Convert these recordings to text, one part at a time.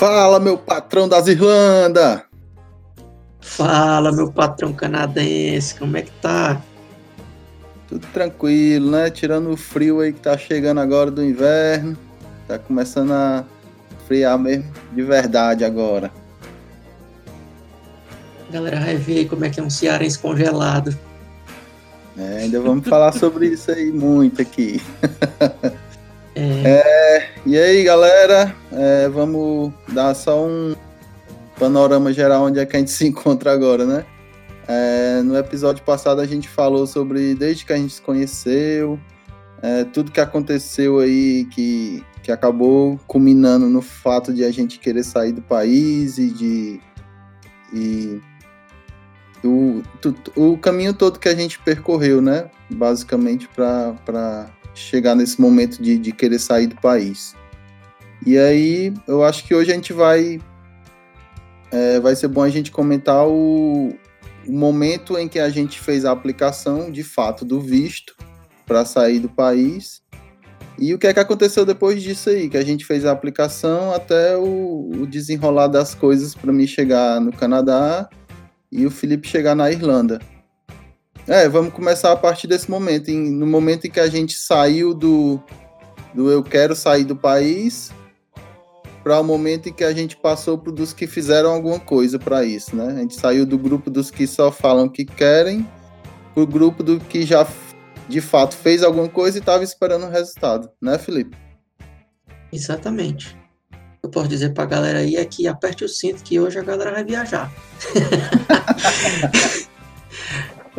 Fala, meu patrão das Irlanda! Fala, meu patrão canadense, como é que tá? Tudo tranquilo, né? Tirando o frio aí que tá chegando agora do inverno. Tá começando a friar mesmo de verdade agora. Galera vai ver como é que é um cearense congelado. É, ainda vamos falar sobre isso aí muito aqui. É. é e aí, galera, é, vamos dar só um panorama geral onde é que a gente se encontra agora, né? É, no episódio passado a gente falou sobre desde que a gente se conheceu, é, tudo que aconteceu aí que, que acabou culminando no fato de a gente querer sair do país e de. E, o, o caminho todo que a gente percorreu, né? Basicamente para chegar nesse momento de, de querer sair do país. E aí, eu acho que hoje a gente vai. É, vai ser bom a gente comentar o, o momento em que a gente fez a aplicação, de fato, do visto para sair do país. E o que é que aconteceu depois disso aí? Que a gente fez a aplicação até o, o desenrolar das coisas para mim chegar no Canadá e o Felipe chegar na Irlanda. É, vamos começar a partir desse momento. Em, no momento em que a gente saiu do, do eu quero sair do país para o momento em que a gente passou para dos que fizeram alguma coisa para isso, né? A gente saiu do grupo dos que só falam que querem para o grupo do que já de fato fez alguma coisa e estava esperando o resultado, né, Felipe? Exatamente. Eu posso dizer para a galera aí é que aperte o cinto que hoje a galera vai viajar.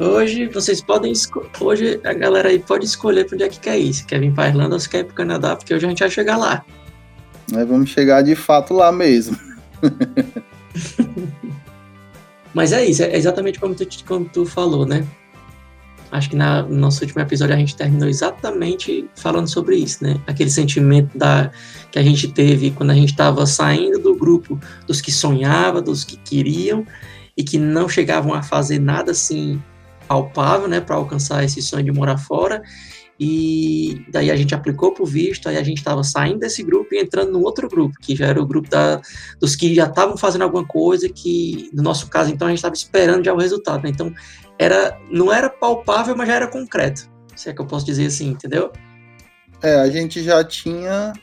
Hoje vocês podem hoje a galera aí pode escolher para onde é que quer ir, se quer vir para Irlanda ou se quer ir para o Canadá, porque hoje a gente vai chegar lá. Nós vamos chegar de fato lá mesmo. Mas é isso, é exatamente como tu, como tu falou, né? Acho que na, no nosso último episódio a gente terminou exatamente falando sobre isso, né? Aquele sentimento da, que a gente teve quando a gente estava saindo do grupo dos que sonhavam, dos que queriam e que não chegavam a fazer nada assim palpável, né, para alcançar esse sonho de morar fora. E daí a gente aplicou para o visto, aí a gente estava saindo desse grupo e entrando no outro grupo, que já era o grupo da, dos que já estavam fazendo alguma coisa, que no nosso caso, então, a gente estava esperando já o resultado. Né? Então, era, não era palpável, mas já era concreto. Se é que eu posso dizer assim, entendeu? É, a gente já tinha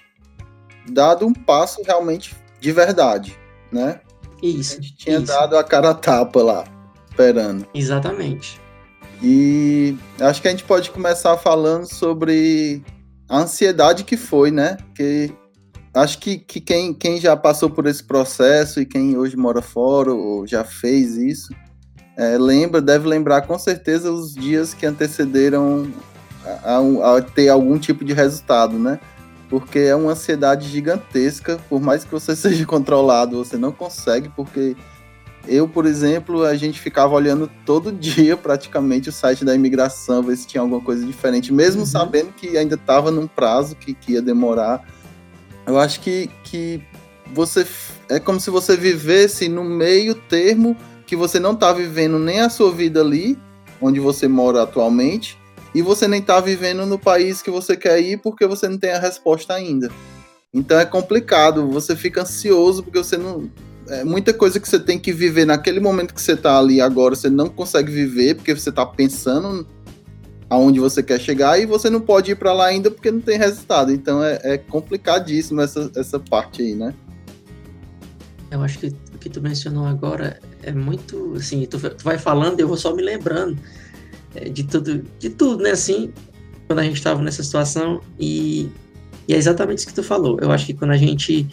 dado um passo realmente de verdade, né? Isso. A gente tinha isso. dado a cara a tapa lá, esperando. Exatamente. E acho que a gente pode começar falando sobre a ansiedade que foi, né? Que acho que, que quem, quem já passou por esse processo e quem hoje mora fora ou já fez isso, é, lembra, deve lembrar com certeza os dias que antecederam a, a, a, ter algum tipo de resultado, né? Porque é uma ansiedade gigantesca, por mais que você seja controlado, você não consegue, porque eu, por exemplo, a gente ficava olhando todo dia praticamente o site da imigração, ver se tinha alguma coisa diferente, mesmo uhum. sabendo que ainda estava num prazo que, que ia demorar. Eu acho que, que você é como se você vivesse no meio termo que você não está vivendo nem a sua vida ali, onde você mora atualmente, e você nem está vivendo no país que você quer ir porque você não tem a resposta ainda. Então é complicado, você fica ansioso porque você não, é muita coisa que você tem que viver naquele momento que você está ali agora, você não consegue viver porque você está pensando aonde você quer chegar e você não pode ir para lá ainda porque não tem resultado. Então é, é, complicadíssimo essa, essa parte aí, né? Eu acho que o que tu mencionou agora é muito assim, tu, tu vai falando, eu vou só me lembrando é, de tudo, de tudo, né? Assim, quando a gente estava nessa situação e, e é exatamente isso que tu falou. Eu acho que quando a gente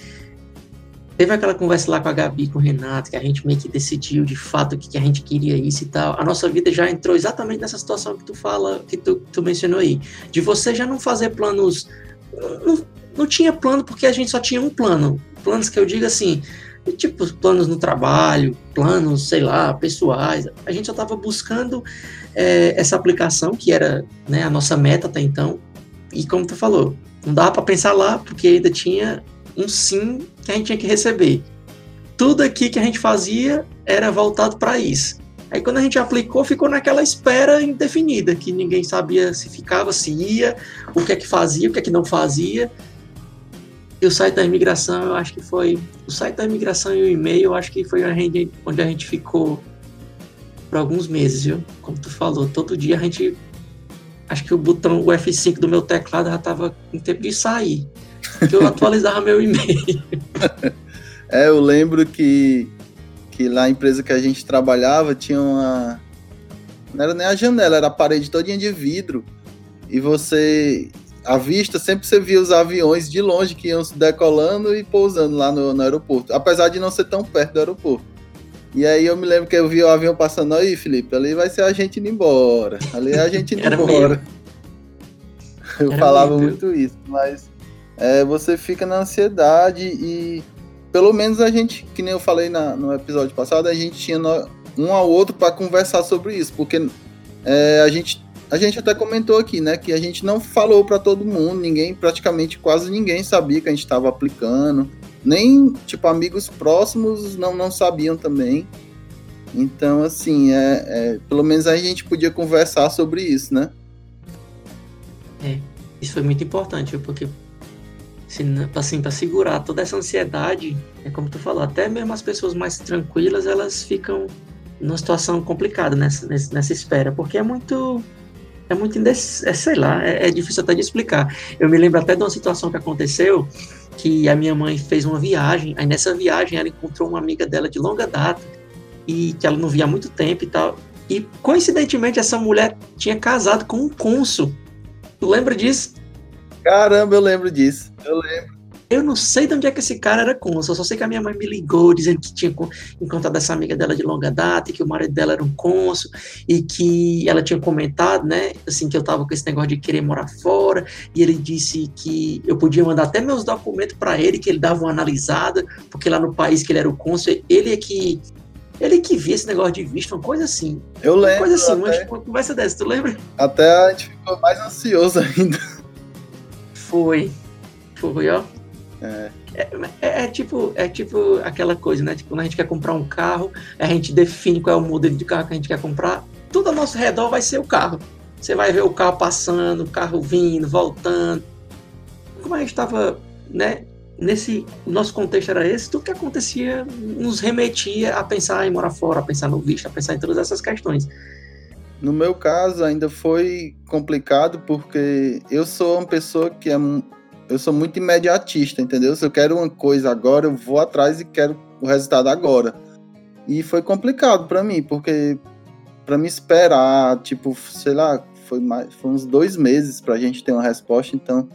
Teve aquela conversa lá com a Gabi, com o Renato, que a gente meio que decidiu de fato que, que a gente queria isso e tal. A nossa vida já entrou exatamente nessa situação que tu fala, que tu, tu mencionou aí. De você já não fazer planos. Não, não tinha plano porque a gente só tinha um plano. Planos que eu digo assim, tipo planos no trabalho, planos, sei lá, pessoais. A gente só estava buscando é, essa aplicação, que era né, a nossa meta até então. E como tu falou, não dava para pensar lá, porque ainda tinha um sim que a gente tinha que receber. Tudo aqui que a gente fazia era voltado para isso. Aí quando a gente aplicou, ficou naquela espera indefinida, que ninguém sabia se ficava, se ia, o que é que fazia, o que é que não fazia. E o site da imigração, eu acho que foi. O site da imigração e o e-mail, eu acho que foi onde a gente ficou por alguns meses, viu? Como tu falou, todo dia a gente. Acho que o botão, o F5 do meu teclado já tava com tempo de sair. Que eu atualizava meu e-mail. é, eu lembro que, que lá a empresa que a gente trabalhava tinha uma. Não era nem a janela, era a parede todinha de vidro. E você à vista, sempre você via os aviões de longe que iam decolando e pousando lá no, no, aeroporto, apesar de não ser tão perto do aeroporto. E aí eu me lembro que eu vi o avião passando aí, Felipe, ali vai ser a gente indo embora, ali é a gente indo embora. Eu Era falava muito isso, mas é, você fica na ansiedade e pelo menos a gente, que nem eu falei na, no episódio passado, a gente tinha no, um ao outro para conversar sobre isso, porque é, a gente a gente até comentou aqui, né, que a gente não falou para todo mundo, ninguém, praticamente quase ninguém sabia que a gente estava aplicando, nem tipo amigos próximos não não sabiam também. Então, assim, é, é pelo menos a gente podia conversar sobre isso, né? É, isso foi muito importante, porque assim, para segurar toda essa ansiedade, é como tu falou, até mesmo as pessoas mais tranquilas, elas ficam numa situação complicada nessa, nessa espera, porque é muito é muito é, sei lá, é, é, difícil até de explicar. Eu me lembro até de uma situação que aconteceu que a minha mãe fez uma viagem, aí nessa viagem ela encontrou uma amiga dela de longa data e que ela não via há muito tempo e tal. E coincidentemente essa mulher tinha casado com um cônsul. Tu lembra disso? Caramba, eu lembro disso. Eu lembro. Eu não sei de onde é que esse cara era cônsul, só sei que a minha mãe me ligou dizendo que tinha encontrado essa amiga dela de longa data, e que o marido dela era um cônsul, e que ela tinha comentado, né, assim, que eu tava com esse negócio de querer morar fora, e ele disse que eu podia mandar até meus documentos para ele, que ele dava uma analisada, porque lá no país que ele era o cônsul, ele é que ele que via esse negócio de visto, uma coisa assim. Eu lembro. Uma coisa assim, até... uma, conversa dessa, tu lembra? Até a gente ficou mais ansioso ainda. Foi. Foi, ó. É. É, é, é, tipo, é tipo aquela coisa, né? Tipo, quando a gente quer comprar um carro, a gente define qual é o modelo de carro que a gente quer comprar. Tudo ao nosso redor vai ser o carro. Você vai ver o carro passando, o carro vindo, voltando. Como a gente estava, né? Nesse o nosso contexto era esse, tudo que acontecia nos remetia a pensar em morar fora, a pensar no visto, a pensar em todas essas questões. No meu caso, ainda foi complicado porque eu sou uma pessoa que é eu sou muito imediatista, entendeu? Se eu quero uma coisa agora, eu vou atrás e quero o resultado agora. E foi complicado para mim, porque para me esperar, tipo, sei lá, foi, mais, foi uns dois meses pra gente ter uma resposta, então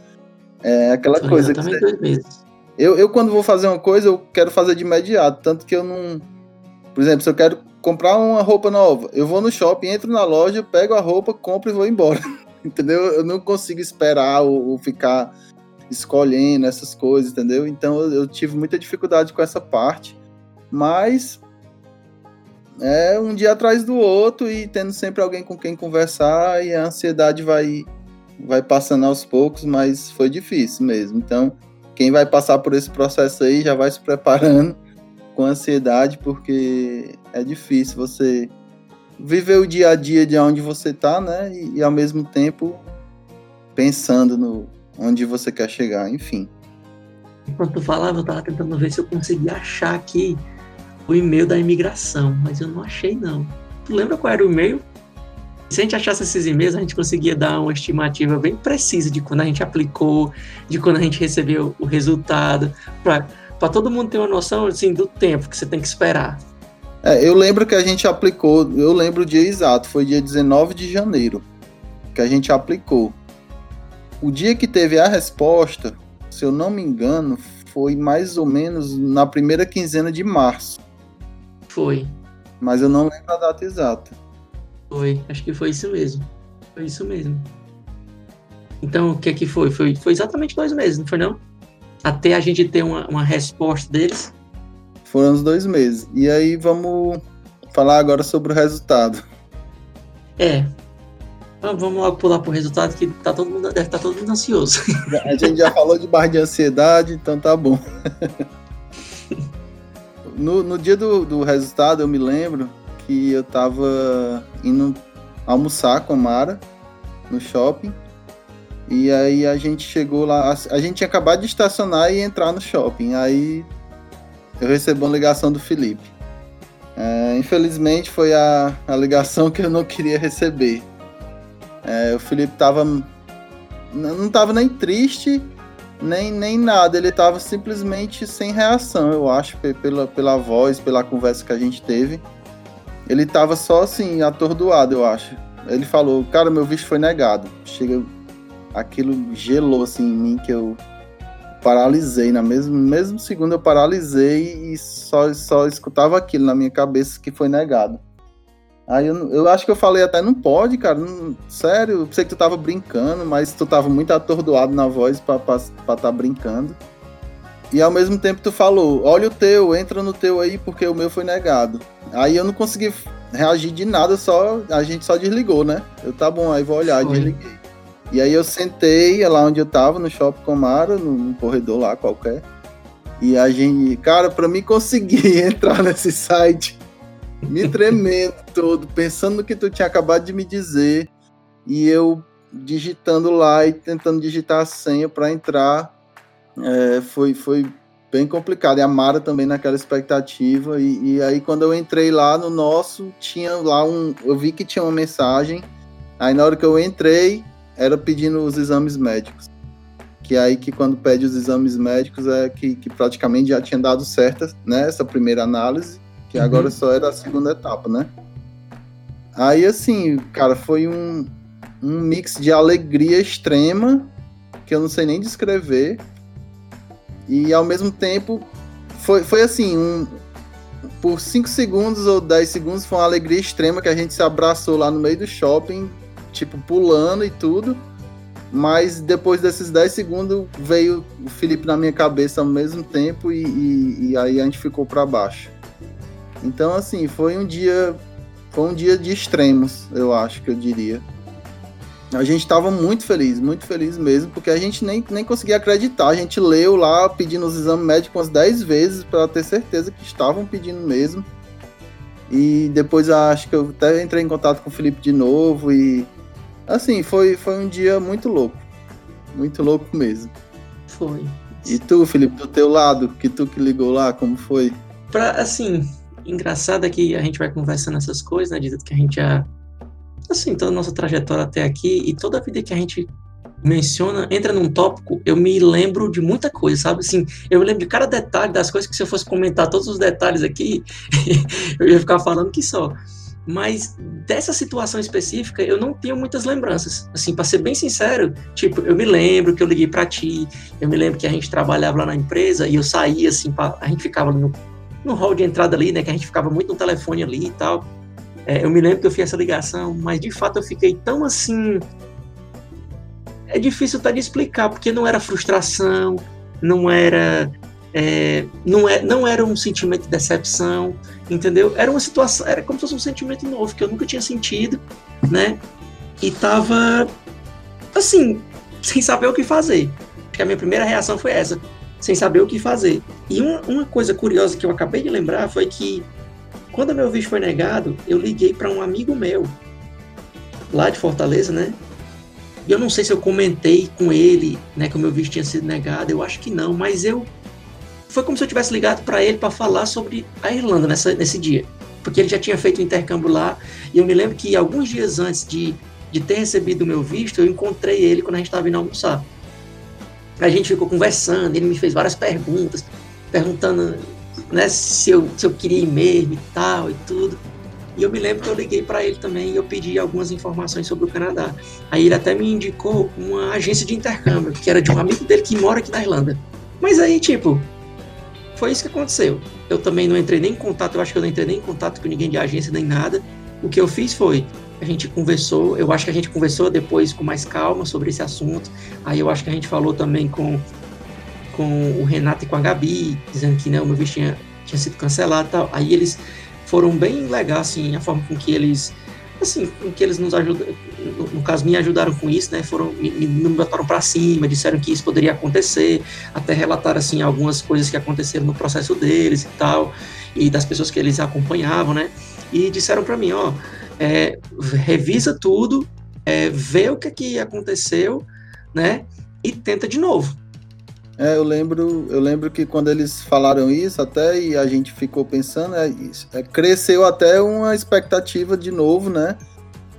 é aquela foi coisa que. Você... Dois meses. Eu, eu, quando vou fazer uma coisa, eu quero fazer de imediato, tanto que eu não. Por exemplo, se eu quero comprar uma roupa nova, eu vou no shopping, entro na loja, pego a roupa, compro e vou embora. Entendeu? Eu não consigo esperar ou, ou ficar escolhendo essas coisas, entendeu? Então eu, eu tive muita dificuldade com essa parte, mas é um dia atrás do outro e tendo sempre alguém com quem conversar e a ansiedade vai vai passando aos poucos, mas foi difícil mesmo. Então, quem vai passar por esse processo aí já vai se preparando com ansiedade, porque é difícil você viver o dia a dia de onde você tá, né? E, e ao mesmo tempo pensando no, onde você quer chegar, enfim. Enquanto tu falava, eu tava tentando ver se eu conseguia achar aqui o e-mail da imigração, mas eu não achei não. Tu lembra qual era o e-mail? Se a gente achasse esses e-mails, a gente conseguia dar uma estimativa bem precisa de quando a gente aplicou, de quando a gente recebeu o resultado, para todo mundo ter uma noção assim, do tempo que você tem que esperar. É, eu lembro que a gente aplicou, eu lembro o dia exato, foi dia 19 de janeiro que a gente aplicou. O dia que teve a resposta, se eu não me engano, foi mais ou menos na primeira quinzena de março. Foi. Mas eu não lembro a data exata. Foi, acho que foi isso mesmo. Foi isso mesmo. Então, o que é que foi? Foi, foi exatamente dois meses, não foi não? Até a gente ter uma, uma resposta deles. Foram os dois meses. E aí vamos falar agora sobre o resultado. É, vamos logo pular pro resultado que tá todo mundo, deve estar tá todo mundo ansioso. A gente já falou de barra de ansiedade, então tá bom. No, no dia do, do resultado, eu me lembro que eu tava indo almoçar com a Mara no shopping. E aí a gente chegou lá, a gente tinha acabado de estacionar e entrar no shopping. Aí eu recebi uma ligação do Felipe. É, infelizmente foi a, a ligação que eu não queria receber. É, o Felipe tava. Não tava nem triste, nem, nem nada. Ele tava simplesmente sem reação, eu acho, pela, pela voz, pela conversa que a gente teve. Ele tava só assim, atordoado, eu acho. Ele falou, cara, meu visto foi negado. Chega, aquilo gelou assim em mim que eu paralisei na mesmo mesmo segundo eu paralisei e só só escutava aquilo na minha cabeça que foi negado. Aí eu, eu acho que eu falei até não pode, cara, não, sério, eu sei que tu tava brincando, mas tu tava muito atordoado na voz para estar tá brincando. E ao mesmo tempo tu falou, olha o teu, entra no teu aí porque o meu foi negado. Aí eu não consegui reagir de nada, só a gente só desligou, né? Eu tá bom, aí vou olhar, foi. desliguei. E aí eu sentei lá onde eu tava, no Shopping Comara, no corredor lá qualquer. E a gente, cara, para mim conseguir entrar nesse site, me tremendo todo, pensando no que tu tinha acabado de me dizer, e eu digitando lá e tentando digitar a senha para entrar, é, foi, foi bem complicado. E a Mara também naquela expectativa. E, e, aí quando eu entrei lá no nosso, tinha lá um. Eu vi que tinha uma mensagem. Aí na hora que eu entrei, era pedindo os exames médicos. Que aí que quando pede os exames médicos é que, que praticamente já tinha dado certo né, essa primeira análise, que uhum. agora só era a segunda etapa, né? Aí assim, cara, foi um, um mix de alegria extrema, que eu não sei nem descrever, e ao mesmo tempo foi, foi assim, um, por 5 segundos ou 10 segundos foi uma alegria extrema que a gente se abraçou lá no meio do shopping, tipo, pulando e tudo. Mas depois desses 10 segundos veio o Felipe na minha cabeça ao mesmo tempo e, e, e aí a gente ficou para baixo. Então, assim, foi um dia. Foi um dia de extremos, eu acho que eu diria. A gente estava muito feliz, muito feliz mesmo, porque a gente nem, nem conseguia acreditar. A gente leu lá pedindo os exames médicos umas 10 vezes para ter certeza que estavam pedindo mesmo. E depois acho que eu até entrei em contato com o Felipe de novo e Assim, foi, foi um dia muito louco. Muito louco mesmo. Foi. E tu, Felipe, do teu lado, que tu que ligou lá, como foi? Pra, assim, engraçado é que a gente vai conversando essas coisas, né? De que a gente já. Assim, toda a nossa trajetória até aqui e toda a vida que a gente menciona, entra num tópico, eu me lembro de muita coisa, sabe? Assim, eu me lembro de cada detalhe das coisas que se eu fosse comentar todos os detalhes aqui, eu ia ficar falando que só. Mas dessa situação específica, eu não tenho muitas lembranças. Assim, para ser bem sincero, tipo, eu me lembro que eu liguei para ti, eu me lembro que a gente trabalhava lá na empresa e eu saía assim, pra, a gente ficava no, no hall de entrada ali, né, que a gente ficava muito no telefone ali e tal. É, eu me lembro que eu fiz essa ligação, mas de fato eu fiquei tão assim. É difícil até de explicar, porque não era frustração, não era é, não, é, não era um sentimento de decepção, entendeu? Era uma situação, era como se fosse um sentimento novo que eu nunca tinha sentido, né? E tava assim, sem saber o que fazer. Acho que a minha primeira reação foi essa, sem saber o que fazer. E uma, uma coisa curiosa que eu acabei de lembrar foi que quando meu visto foi negado, eu liguei para um amigo meu lá de Fortaleza, né? E eu não sei se eu comentei com ele, né, que o meu visto tinha sido negado, eu acho que não, mas eu foi como se eu tivesse ligado para ele para falar sobre a Irlanda nessa, nesse dia. Porque ele já tinha feito o intercâmbio lá, e eu me lembro que alguns dias antes de, de ter recebido o meu visto, eu encontrei ele quando a gente estava indo almoçar. A gente ficou conversando, ele me fez várias perguntas, perguntando né, se, eu, se eu queria ir mesmo e tal e tudo. E eu me lembro que eu liguei para ele também e eu pedi algumas informações sobre o Canadá. Aí ele até me indicou uma agência de intercâmbio, que era de um amigo dele que mora aqui na Irlanda. Mas aí, tipo, foi isso que aconteceu. Eu também não entrei nem em contato, eu acho que eu não entrei nem em contato com ninguém de agência nem nada. O que eu fiz foi, a gente conversou, eu acho que a gente conversou depois com mais calma sobre esse assunto. Aí eu acho que a gente falou também com, com o Renato e com a Gabi, dizendo que né, o meu visto tinha, tinha sido cancelado e tal. Aí eles foram bem legais, assim, a forma com que eles assim, que eles nos ajudam, no, caso me ajudaram com isso, né, foram, me, me botaram para cima, disseram que isso poderia acontecer, até relatar, assim, algumas coisas que aconteceram no processo deles e tal, e das pessoas que eles acompanhavam, né, e disseram para mim, ó, é, revisa tudo, é, vê o que, que aconteceu, né? E tenta de novo. É, eu lembro, eu lembro que quando eles falaram isso até e a gente ficou pensando, é, é, cresceu até uma expectativa de novo, né?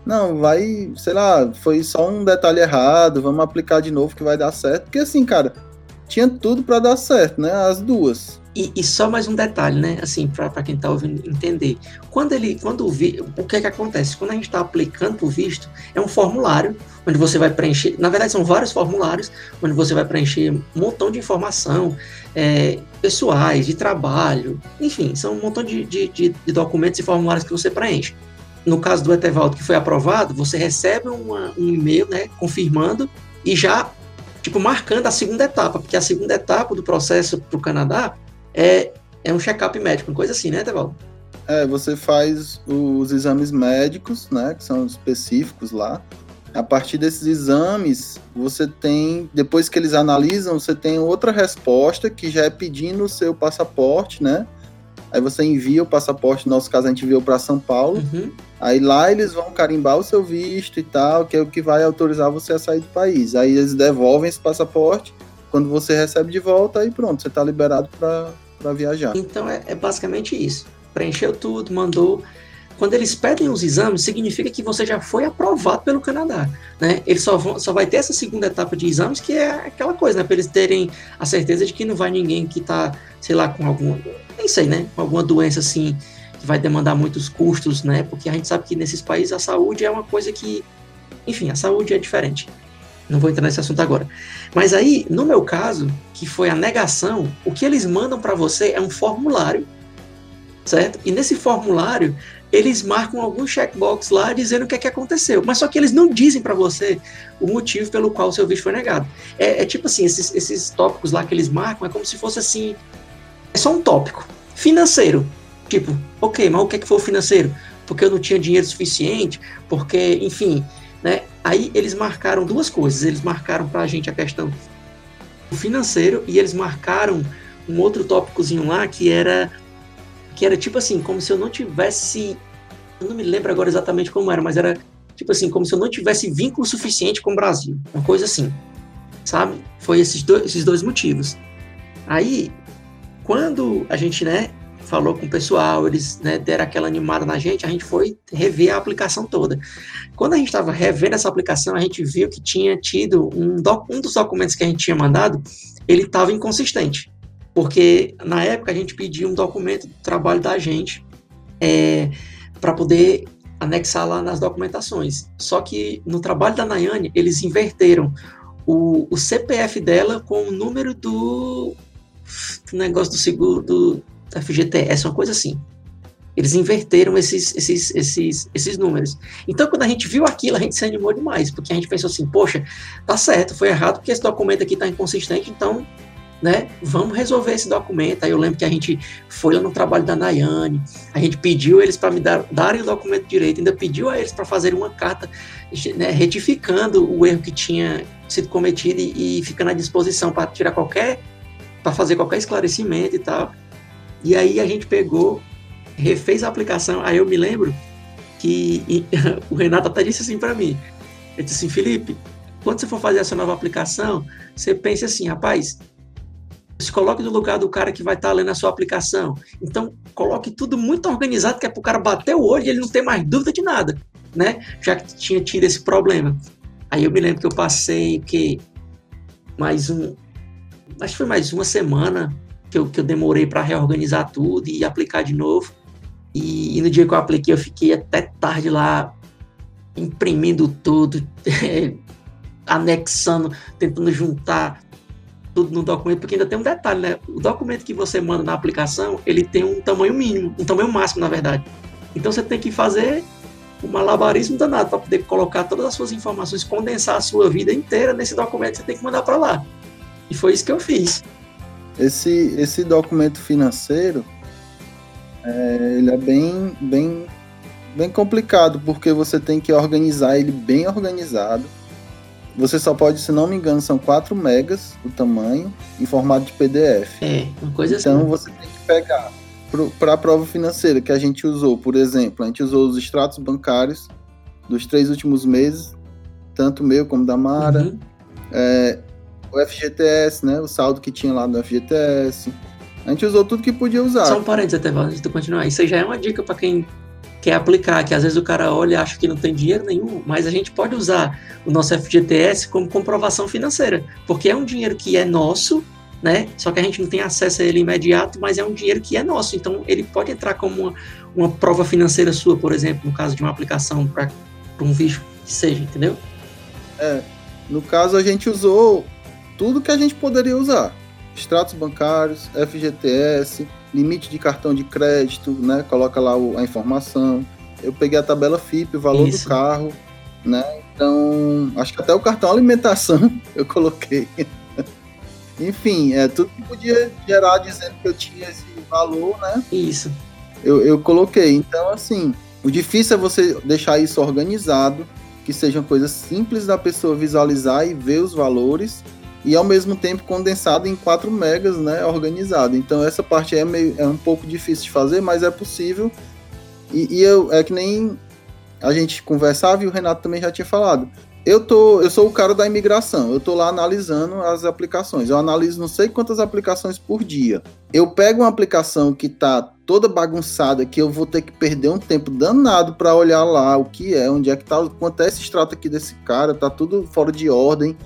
Não, vai, sei lá, foi só um detalhe errado, vamos aplicar de novo que vai dar certo. Porque assim, cara, tinha tudo para dar certo, né? As duas. E, e, só mais um detalhe, né? Assim, para quem está ouvindo entender. Quando ele, quando o, vi, o que é que acontece? Quando a gente está aplicando o visto, é um formulário onde você vai preencher. Na verdade, são vários formulários onde você vai preencher um montão de informação é, pessoais, de trabalho, enfim, são um montão de, de, de, de documentos e formulários que você preenche. No caso do Etevaldo que foi aprovado, você recebe uma, um e-mail, né, confirmando e já tipo marcando a segunda etapa, porque a segunda etapa do processo para o Canadá é, é um check-up médico, uma coisa assim, né, Tevaldo? É, você faz os exames médicos, né, que são específicos lá. A partir desses exames, você tem, depois que eles analisam, você tem outra resposta que já é pedindo o seu passaporte, né? Aí você envia o passaporte, no nosso caso a gente enviou para São Paulo. Uhum. Aí lá eles vão carimbar o seu visto e tal, que é o que vai autorizar você a sair do país. Aí eles devolvem esse passaporte. Quando você recebe de volta, aí pronto, você está liberado para para viajar. Então é, é basicamente isso. Preencheu tudo, mandou. Quando eles pedem os exames, significa que você já foi aprovado pelo Canadá, né? Ele só, vão, só vai ter essa segunda etapa de exames, que é aquela coisa, né? Para eles terem a certeza de que não vai ninguém que está, sei lá, com algum, nem sei, né? Com alguma doença assim que vai demandar muitos custos, né? Porque a gente sabe que nesses países a saúde é uma coisa que, enfim, a saúde é diferente. Não vou entrar nesse assunto agora. Mas aí, no meu caso, que foi a negação, o que eles mandam para você é um formulário, certo? E nesse formulário, eles marcam algum checkbox lá dizendo o que é que aconteceu. Mas só que eles não dizem para você o motivo pelo qual o seu visto foi negado. É, é, tipo assim, esses, esses tópicos lá que eles marcam é como se fosse assim. É só um tópico. Financeiro. Tipo, ok, mas o que é que foi o financeiro? Porque eu não tinha dinheiro suficiente, porque, enfim, né? Aí eles marcaram duas coisas. Eles marcaram para a gente a questão financeiro e eles marcaram um outro tópicozinho lá que era que era tipo assim, como se eu não tivesse, eu não me lembro agora exatamente como era, mas era tipo assim, como se eu não tivesse vínculo suficiente com o Brasil, uma coisa assim, sabe? Foi esses dois, esses dois motivos. Aí, quando a gente, né, falou com o pessoal, eles né, deram aquela animada na gente, a gente foi rever a aplicação toda. Quando a gente estava revendo essa aplicação, a gente viu que tinha tido um, doc, um dos documentos que a gente tinha mandado, ele estava inconsistente. Porque na época a gente pediu um documento do trabalho da gente é, para poder anexar lá nas documentações. Só que no trabalho da Nayane, eles inverteram o, o CPF dela com o número do negócio do seguro, do, FGTS, uma coisa assim. Eles inverteram esses, esses, esses, esses números. Então, quando a gente viu aquilo, a gente se animou demais, porque a gente pensou assim, poxa, tá certo, foi errado, porque esse documento aqui tá inconsistente, então, né, vamos resolver esse documento. Aí eu lembro que a gente foi lá no trabalho da Nayane, a gente pediu eles para me dar, darem o documento direito, ainda pediu a eles para fazer uma carta né, retificando o erro que tinha sido cometido e, e ficando à disposição para tirar qualquer, para fazer qualquer esclarecimento e tal. E aí a gente pegou, refez a aplicação. Aí eu me lembro que e, o Renato até disse assim para mim: ele disse assim, Felipe, quando você for fazer essa nova aplicação, você pense assim, rapaz, se coloque no lugar do cara que vai estar tá lendo a sua aplicação. Então, coloque tudo muito organizado, que é para o cara bater o olho e ele não ter mais dúvida de nada, né? Já que tinha tido esse problema. Aí eu me lembro que eu passei que mais um, acho que foi mais uma semana que eu, que eu demorei para reorganizar tudo e aplicar de novo. E, e, no dia que eu apliquei, eu fiquei até tarde lá, imprimindo tudo, anexando, tentando juntar tudo no documento, porque ainda tem um detalhe, né? O documento que você manda na aplicação, ele tem um tamanho mínimo, um tamanho máximo, na verdade. Então você tem que fazer um malabarismo danado para poder colocar todas as suas informações, condensar a sua vida inteira nesse documento que você tem que mandar para lá. E foi isso que eu fiz. Esse, esse documento financeiro, é, ele é bem, bem, bem complicado, porque você tem que organizar ele bem organizado. Você só pode, se não me engano, são 4 megas o tamanho, em formato de PDF. É, uma coisa então, assim. você tem que pegar para a prova financeira que a gente usou, por exemplo, a gente usou os extratos bancários dos três últimos meses, tanto meu como da Mara, uhum. é, o FGTS, né? O saldo que tinha lá no FGTS. A gente usou tudo que podia usar. Só um parênteses até, antes de continuar. Isso já é uma dica para quem quer aplicar, que às vezes o cara olha e acha que não tem dinheiro nenhum, mas a gente pode usar o nosso FGTS como comprovação financeira, porque é um dinheiro que é nosso, né? Só que a gente não tem acesso a ele imediato, mas é um dinheiro que é nosso, então ele pode entrar como uma, uma prova financeira sua, por exemplo, no caso de uma aplicação para um visto que seja, entendeu? É, no caso a gente usou tudo que a gente poderia usar extratos bancários, FGTS, limite de cartão de crédito, né? Coloca lá o, a informação. Eu peguei a tabela FIP, o valor Isso. do carro, né? Então, acho que até o cartão alimentação eu coloquei. Enfim, é tudo que podia gerar dizendo que eu tinha esse valor, né? Isso. Eu, eu coloquei. Então, assim, o difícil é você deixar isso organizado, que sejam coisas simples da pessoa visualizar e ver os valores e ao mesmo tempo condensado em 4 megas, né, organizado. Então essa parte é, meio, é um pouco difícil de fazer, mas é possível. E, e, eu é que nem a gente conversava e o Renato também já tinha falado. Eu tô, eu sou o cara da imigração. Eu tô lá analisando as aplicações. Eu analiso não sei quantas aplicações por dia. Eu pego uma aplicação que tá toda bagunçada, que eu vou ter que perder um tempo danado para olhar lá o que é, onde é que tá, quanto é esse extrato aqui desse cara, tá tudo fora de ordem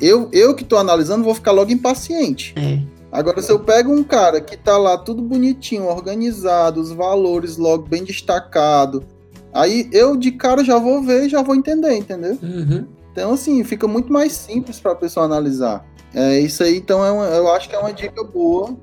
eu, eu que estou analisando vou ficar logo impaciente. É. Agora, se eu pego um cara que tá lá tudo bonitinho, organizado, os valores logo bem destacado, aí eu de cara já vou ver e já vou entender, entendeu? Uhum. Então, assim, fica muito mais simples para a pessoa analisar. É, isso aí, então, é uma, eu acho que é uma dica boa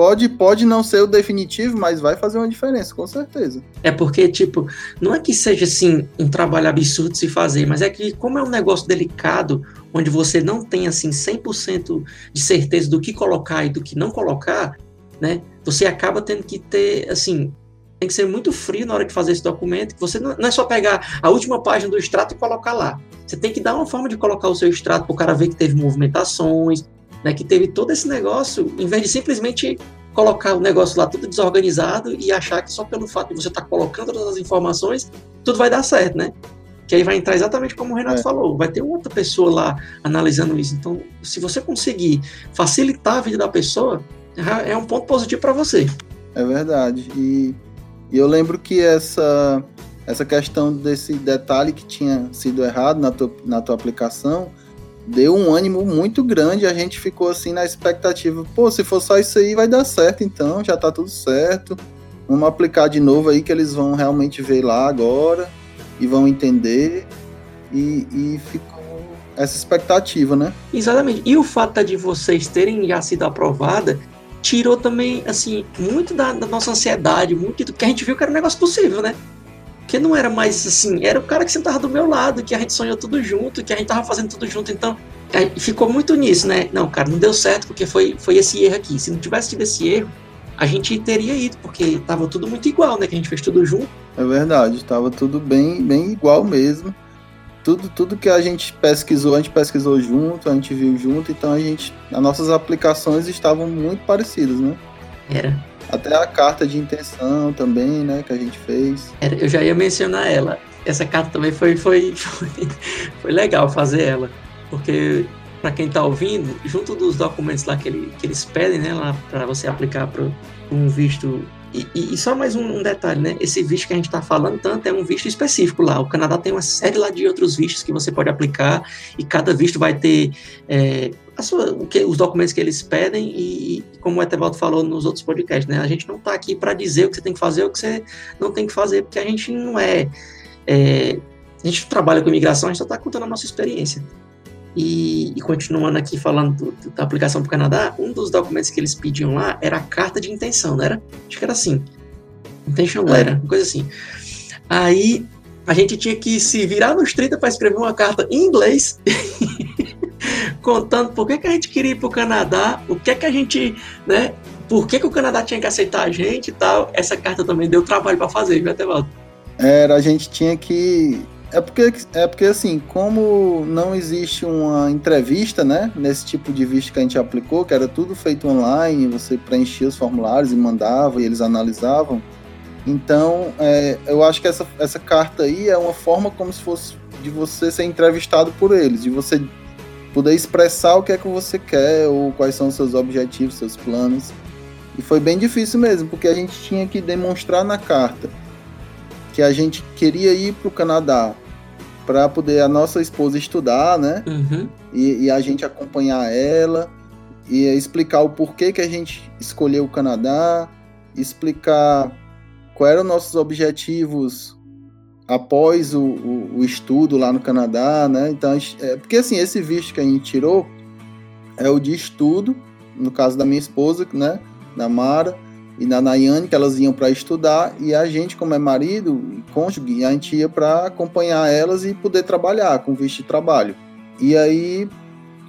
Pode, pode não ser o definitivo, mas vai fazer uma diferença, com certeza. É porque, tipo, não é que seja assim um trabalho absurdo se fazer, mas é que, como é um negócio delicado, onde você não tem assim 100% de certeza do que colocar e do que não colocar, né? Você acaba tendo que ter, assim, tem que ser muito frio na hora de fazer esse documento. Você não, não é só pegar a última página do extrato e colocar lá. Você tem que dar uma forma de colocar o seu extrato para o cara ver que teve movimentações, né, que teve todo esse negócio, em vez de simplesmente colocar o negócio lá tudo desorganizado e achar que só pelo fato de você estar tá colocando todas as informações, tudo vai dar certo, né? Que aí vai entrar exatamente como o Renato é. falou, vai ter outra pessoa lá analisando isso. Então, se você conseguir facilitar a vida da pessoa, é um ponto positivo para você. É verdade. E, e eu lembro que essa, essa questão desse detalhe que tinha sido errado na tua, na tua aplicação, deu um ânimo muito grande. A gente ficou assim na expectativa: pô, se for só isso aí, vai dar certo então, já tá tudo certo. Vamos aplicar de novo aí que eles vão realmente ver lá agora e vão entender. E, e ficou essa expectativa, né? Exatamente. E o fato de vocês terem já sido aprovada tirou também, assim, muito da, da nossa ansiedade, muito do que a gente viu que era um negócio possível, né? que não era mais assim, era o cara que sentava do meu lado, que a gente sonhou tudo junto, que a gente tava fazendo tudo junto, então ficou muito nisso, né? Não, cara, não deu certo porque foi, foi esse erro aqui. Se não tivesse tido esse erro, a gente teria ido, porque tava tudo muito igual, né? Que a gente fez tudo junto. É verdade, tava tudo bem, bem igual mesmo. Tudo, tudo que a gente pesquisou, a gente pesquisou junto, a gente viu junto, então a gente, as nossas aplicações estavam muito parecidas, né? Era. Até a carta de intenção também, né, que a gente fez. Eu já ia mencionar ela. Essa carta também foi, foi, foi, foi legal fazer ela, porque para quem está ouvindo, junto dos documentos lá que, ele, que eles pedem, né, lá para você aplicar para um visto e, e, só mais um, um, detalhe, né? Esse visto que a gente está falando tanto é um visto específico lá. O Canadá tem uma série lá de outros vistos que você pode aplicar e cada visto vai ter é, sua, que, os documentos que eles pedem e, como o Etevaldo falou nos outros podcasts, né? A gente não está aqui para dizer o que você tem que fazer ou o que você não tem que fazer, porque a gente não é, é a gente trabalha com imigração, a gente só está contando a nossa experiência. E, e, continuando aqui falando do, da aplicação para o Canadá, um dos documentos que eles pediam lá era a carta de intenção, não era? Acho que era assim. Intention letter, uma coisa assim. Aí a gente tinha que se virar nos 30 para escrever uma carta em inglês, contando por que, que a gente queria ir para o Canadá, o que que a gente, né? Por que, que o Canadá tinha que aceitar a gente e tal. Essa carta também deu trabalho para fazer, viu, Atevaldo? Era, a gente tinha que é porque, é porque, assim, como não existe uma entrevista, né, nesse tipo de visto que a gente aplicou, que era tudo feito online, você preenchia os formulários e mandava e eles analisavam. Então, é, eu acho que essa, essa carta aí é uma forma como se fosse de você ser entrevistado por eles, de você poder expressar o que é que você quer ou quais são os seus objetivos, seus planos. E foi bem difícil mesmo, porque a gente tinha que demonstrar na carta que a gente queria ir para o Canadá para poder a nossa esposa estudar, né? Uhum. E, e, a gente acompanhar ela e explicar o porquê que a gente escolheu o Canadá, explicar quais eram nossos objetivos após o, o, o, estudo lá no Canadá, né? Então, é, porque assim, esse visto que a gente tirou é o de estudo, no caso da minha esposa, né? Da Mara e da Nayane, que elas iam para estudar, e a gente, como é marido e cônjuge, a gente ia para acompanhar elas e poder trabalhar com visto de trabalho. E aí,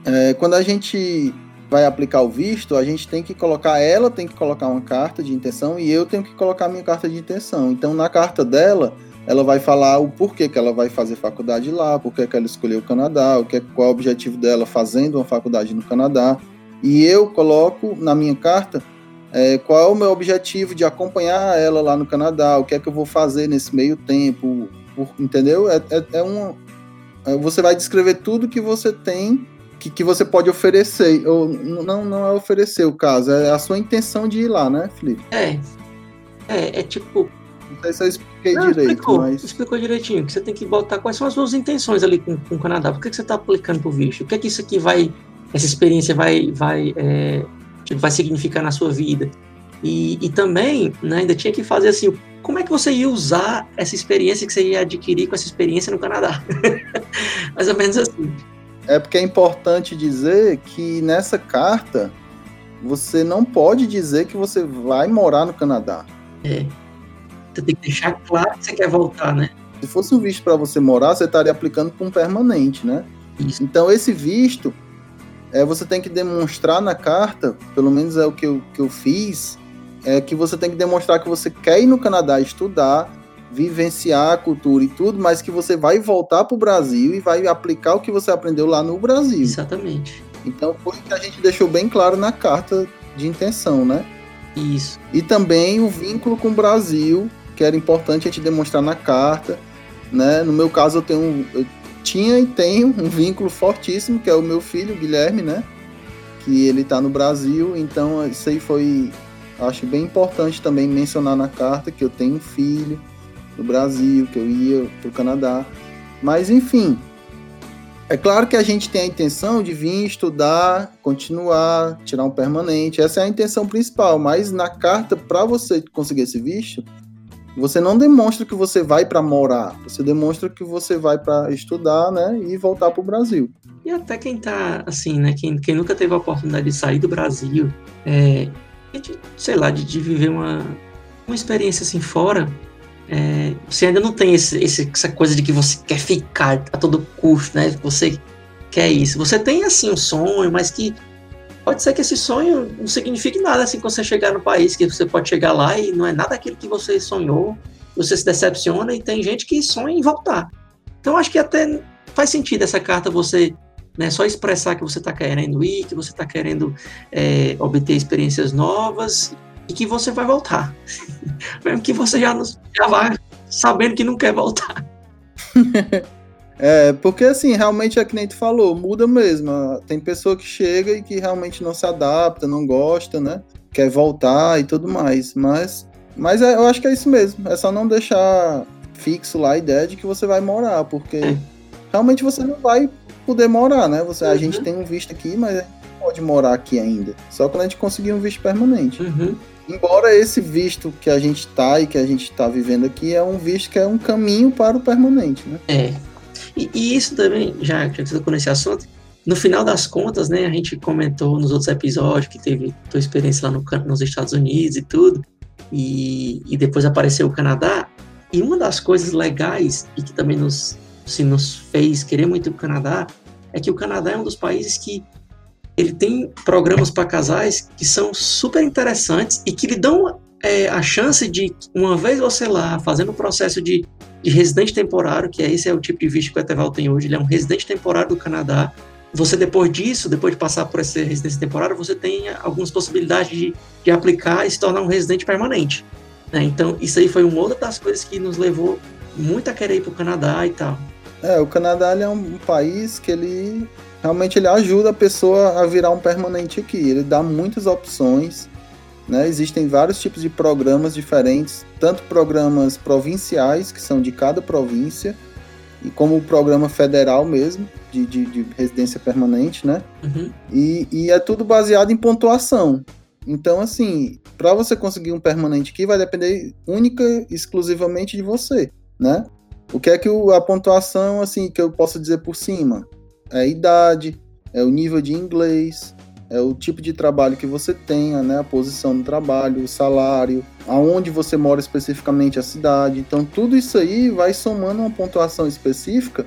é, quando a gente vai aplicar o visto, a gente tem que colocar, ela tem que colocar uma carta de intenção e eu tenho que colocar minha carta de intenção. Então, na carta dela, ela vai falar o porquê que ela vai fazer faculdade lá, porquê que ela escolheu o Canadá, o que, qual é o objetivo dela fazendo uma faculdade no Canadá. E eu coloco na minha carta é, qual é o meu objetivo de acompanhar ela lá no Canadá, o que é que eu vou fazer nesse meio tempo, entendeu? É, é, é um, é, você vai descrever tudo que você tem, que, que você pode oferecer, ou não, não é oferecer o caso, é a sua intenção de ir lá, né, Felipe? É, é, é tipo, não sei se eu expliquei não, direito, explicou, mas... Explicou direitinho, que você tem que botar quais são as suas intenções ali com, com o Canadá. Por que, que você está aplicando para o visto? O que é que isso aqui vai... Essa experiência vai, vai, é, tipo, vai significar na sua vida? E, e também, né, ainda tinha que fazer assim, como é que você ia usar essa experiência que você ia adquirir com essa experiência no Canadá? Mais ou menos assim. É porque é importante dizer que nessa carta você não pode dizer que você vai morar no Canadá. É. Você tem que deixar claro que você quer voltar, né? Se fosse um visto para você morar, você estaria aplicando para um permanente, né? Isso. Então, esse visto, é, você tem que demonstrar na carta, pelo menos é o que eu, que eu fiz, é que você tem que demonstrar que você quer ir no Canadá estudar, vivenciar a cultura e tudo, mas que você vai voltar para o Brasil e vai aplicar o que você aprendeu lá no Brasil. Exatamente. Então, foi o que a gente deixou bem claro na carta de intenção, né? Isso. E também o vínculo com o Brasil, que era importante a gente demonstrar na carta, né? No meu caso eu tenho eu tinha e tenho um vínculo fortíssimo, que é o meu filho, Guilherme, né? Que ele está no Brasil, então isso aí foi acho bem importante também mencionar na carta que eu tenho um filho no Brasil, que eu ia para o Canadá. Mas enfim, é claro que a gente tem a intenção de vir estudar, continuar, tirar um permanente. Essa é a intenção principal. Mas na carta, para você conseguir esse visto, você não demonstra que você vai para morar, você demonstra que você vai para estudar, né, e voltar para o Brasil. E até quem tá, assim, né, quem, quem nunca teve a oportunidade de sair do Brasil, é, de, sei lá, de, de viver uma, uma experiência assim fora, é, você ainda não tem esse, esse, essa coisa de que você quer ficar a todo custo, né, você quer isso. Você tem, assim, um sonho, mas que pode ser que esse sonho não signifique nada assim quando você chegar no país, que você pode chegar lá e não é nada aquilo que você sonhou, você se decepciona e tem gente que sonha em voltar. Então acho que até faz sentido essa carta você né, só expressar que você está querendo ir, que você está querendo é, obter experiências novas e que você vai voltar. Mesmo que você já, já vá sabendo que não quer voltar. É, porque assim, realmente é que nem tu falou, muda mesmo. Tem pessoa que chega e que realmente não se adapta, não gosta, né? Quer voltar e tudo mais. Mas, mas é, eu acho que é isso mesmo. É só não deixar fixo lá a ideia de que você vai morar, porque é. realmente você não vai poder morar, né? Você, uhum. A gente tem um visto aqui, mas a gente não pode morar aqui ainda. Só quando a gente conseguir um visto permanente. Uhum. Embora esse visto que a gente tá e que a gente está vivendo aqui é um visto que é um caminho para o permanente, né? É, e, e isso também, já que você tocou nesse assunto, no final das contas, né, a gente comentou nos outros episódios que teve tua experiência lá no, nos Estados Unidos e tudo, e, e depois apareceu o Canadá, e uma das coisas legais e que também nos, se nos fez querer muito o Canadá é que o Canadá é um dos países que ele tem programas para casais que são super interessantes e que lhe dão é, a chance de, uma vez você lá, fazendo o processo de de residente temporário, que é esse é o tipo de visto que o Eteval tem hoje, ele é um residente temporário do Canadá. Você, depois disso, depois de passar por essa residência temporária, você tem algumas possibilidades de, de aplicar e se tornar um residente permanente. Né? Então, isso aí foi uma outra das coisas que nos levou muito a querer ir para o Canadá e tal. É, o Canadá é um país que ele realmente ele ajuda a pessoa a virar um permanente aqui. Ele dá muitas opções, né? Existem vários tipos de programas diferentes, tanto programas provinciais, que são de cada província, e como o programa federal mesmo, de, de, de residência permanente, né? Uhum. E, e é tudo baseado em pontuação. Então, assim, para você conseguir um permanente aqui, vai depender única exclusivamente de você, né? O que é que o, a pontuação, assim, que eu posso dizer por cima? É a idade, é o nível de inglês, é o tipo de trabalho que você tenha, né? A posição no trabalho, o salário, aonde você mora especificamente, a cidade. Então, tudo isso aí vai somando uma pontuação específica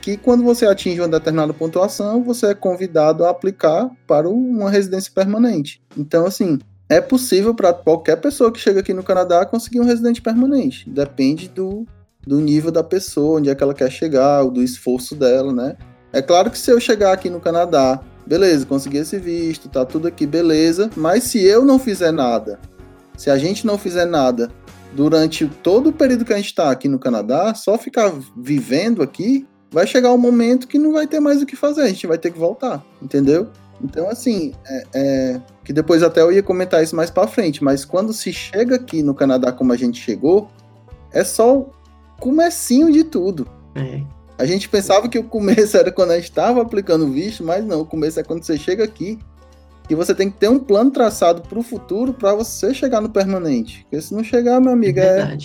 que quando você atinge uma determinada pontuação, você é convidado a aplicar para uma residência permanente. Então, assim, é possível para qualquer pessoa que chega aqui no Canadá conseguir um residente permanente. Depende do, do nível da pessoa, onde é que ela quer chegar, do esforço dela, né? É claro que se eu chegar aqui no Canadá, beleza, consegui esse visto, tá tudo aqui, beleza, mas se eu não fizer nada, se a gente não fizer nada durante todo o período que a gente está aqui no Canadá, só ficar vivendo aqui, vai chegar um momento que não vai ter mais o que fazer, a gente vai ter que voltar, entendeu? Então, assim, é, é, que depois até eu ia comentar isso mais para frente, mas quando se chega aqui no Canadá como a gente chegou, é só comecinho de tudo. É. A gente pensava que o começo era quando a gente estava aplicando o visto, mas não, o começo é quando você chega aqui. E você tem que ter um plano traçado para o futuro para você chegar no permanente. Porque se não chegar, meu amigo, é, é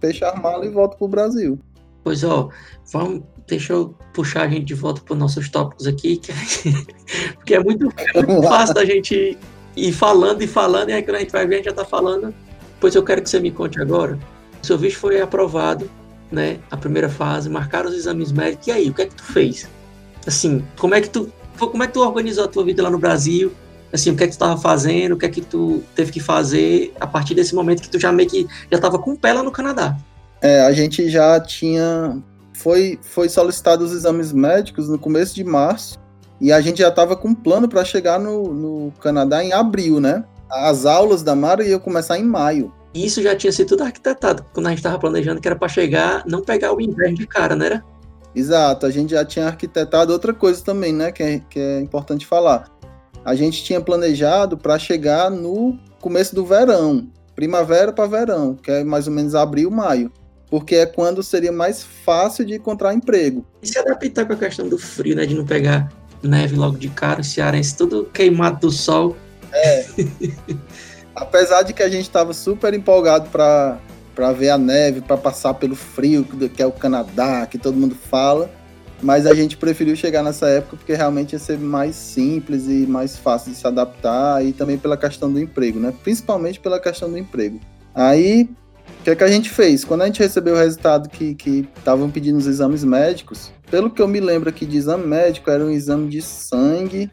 fechar a mala e volta para o Brasil. Pois ó, vamos, deixa eu puxar a gente de volta para os nossos tópicos aqui, que, porque é muito, é muito fácil da gente ir falando e falando, e aí quando a gente vai ver, a gente já está falando. Pois eu quero que você me conte agora. O seu visto foi aprovado né, a primeira fase, marcaram os exames médicos. E aí, o que é que tu fez? Assim, como é que tu, como é que tu organizou a tua vida lá no Brasil? Assim, o que é que tu estava fazendo? O que é que tu teve que fazer a partir desse momento que tu já meio que já estava com pé lá no Canadá? É, a gente já tinha foi foi solicitado os exames médicos no começo de março e a gente já estava com um plano para chegar no, no Canadá em abril, né? As aulas da Mara iam começar em maio. E isso já tinha sido tudo arquitetado quando a gente estava planejando que era para chegar, não pegar o inverno de cara, não era? Exato, a gente já tinha arquitetado outra coisa também, né, que é, que é importante falar. A gente tinha planejado para chegar no começo do verão, primavera para verão, que é mais ou menos abril, maio, porque é quando seria mais fácil de encontrar emprego. E se adaptar com a questão do frio, né, de não pegar neve logo de cara, o cearense tudo queimado do sol. É. Apesar de que a gente estava super empolgado para para ver a neve, para passar pelo frio, que é o Canadá, que todo mundo fala, mas a gente preferiu chegar nessa época porque realmente ia ser mais simples e mais fácil de se adaptar e também pela questão do emprego, né? Principalmente pela questão do emprego. Aí, o que, é que a gente fez? Quando a gente recebeu o resultado que estavam pedindo os exames médicos, pelo que eu me lembro aqui de exame médico, era um exame de sangue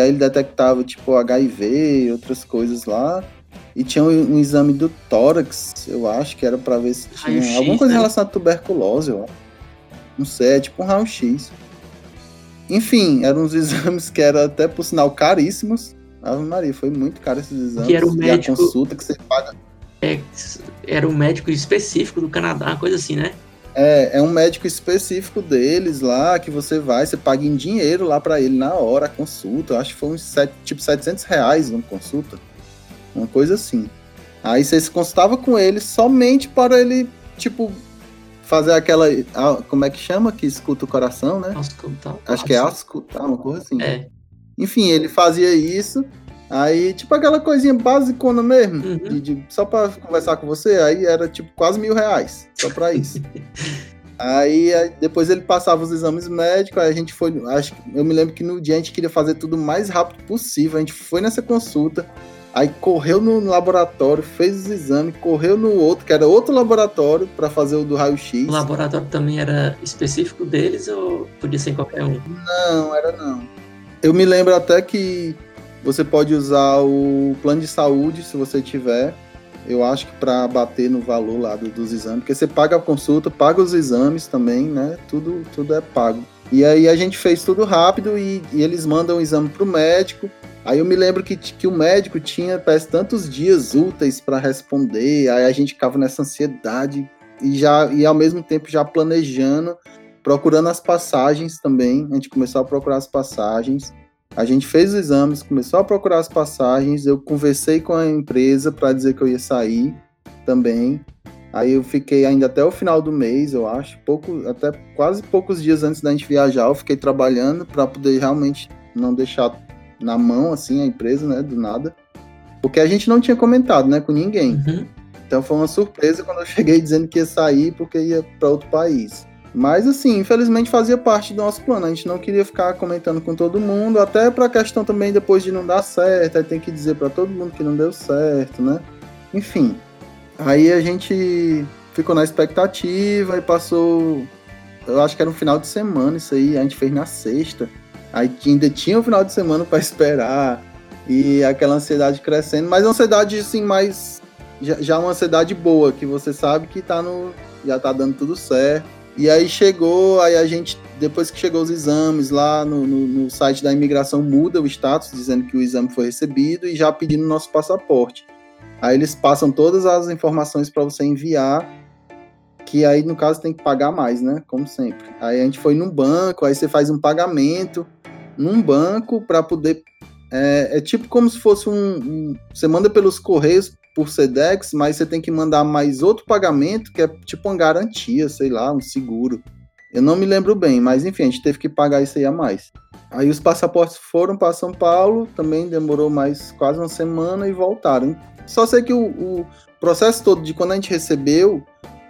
que aí ele detectava tipo HIV e outras coisas lá. E tinha um, um exame do tórax, eu acho, que era para ver se tinha alguma coisa né? relacionada à tuberculose, ó. Não sei, é tipo um raio-x. Enfim, eram uns exames que eram até, por sinal, caríssimos. Ave Maria, foi muito caro esses exames. Que era o médico... E a consulta que você paga. É, era um médico específico do Canadá, uma coisa assim, né? É, é um médico específico deles lá, que você vai, você paga em dinheiro lá para ele na hora a consulta. Eu acho que foi uns tipo 700 reais uma consulta. Uma coisa assim. Aí você se consultava com ele somente para ele, tipo, fazer aquela. Como é que chama? Que escuta o coração, né? Auscultar. Acho que é auscultar, uma coisa assim. É. Enfim, ele fazia isso Aí, tipo aquela coisinha basicona mesmo, uhum. de, de, só pra conversar com você, aí era tipo quase mil reais, só pra isso. aí, depois ele passava os exames médicos, aí a gente foi, acho eu me lembro que no dia a gente queria fazer tudo o mais rápido possível, a gente foi nessa consulta, aí correu no laboratório, fez os exames, correu no outro, que era outro laboratório, para fazer o do raio-x. O laboratório também era específico deles ou podia ser qualquer um? Não, era não. Eu me lembro até que você pode usar o plano de saúde se você tiver. Eu acho que para bater no valor lá do, dos exames, porque você paga a consulta, paga os exames também, né? Tudo, tudo é pago. E aí a gente fez tudo rápido e, e eles mandam o exame para o médico. Aí eu me lembro que, que o médico tinha parece, tantos dias úteis para responder. Aí a gente ficava nessa ansiedade e já e ao mesmo tempo já planejando procurando as passagens também. A gente começou a procurar as passagens. A gente fez os exames, começou a procurar as passagens. Eu conversei com a empresa para dizer que eu ia sair também. Aí eu fiquei ainda até o final do mês, eu acho, pouco, até quase poucos dias antes da gente viajar, eu fiquei trabalhando para poder realmente não deixar na mão assim a empresa, né, do nada, porque a gente não tinha comentado, né, com ninguém. Uhum. Então foi uma surpresa quando eu cheguei dizendo que ia sair porque ia para outro país. Mas assim, infelizmente fazia parte do nosso plano. A gente não queria ficar comentando com todo mundo, até para a questão também depois de não dar certo, aí tem que dizer para todo mundo que não deu certo, né? Enfim. Aí a gente ficou na expectativa e passou, eu acho que era um final de semana isso aí, a gente fez na sexta. Aí ainda tinha um final de semana para esperar e aquela ansiedade crescendo, mas ansiedade assim mais já, já uma ansiedade boa, que você sabe que tá no já tá dando tudo certo e aí chegou, aí a gente, depois que chegou os exames lá no, no, no, site da imigração, muda o status, dizendo que o exame foi recebido e já pedindo nosso passaporte. Aí eles passam todas as informações para você enviar, que aí no caso tem que pagar mais, né? Como sempre. Aí a gente foi num banco, aí você faz um pagamento num banco para poder. É, é, tipo como se fosse um, um. Você manda pelos correios por Sedex, mas você tem que mandar mais outro pagamento, que é tipo uma garantia, sei lá, um seguro. Eu não me lembro bem, mas enfim, a gente teve que pagar isso aí a mais. Aí os passaportes foram para São Paulo, também demorou mais quase uma semana e voltaram. Só sei que o, o processo todo de quando a gente recebeu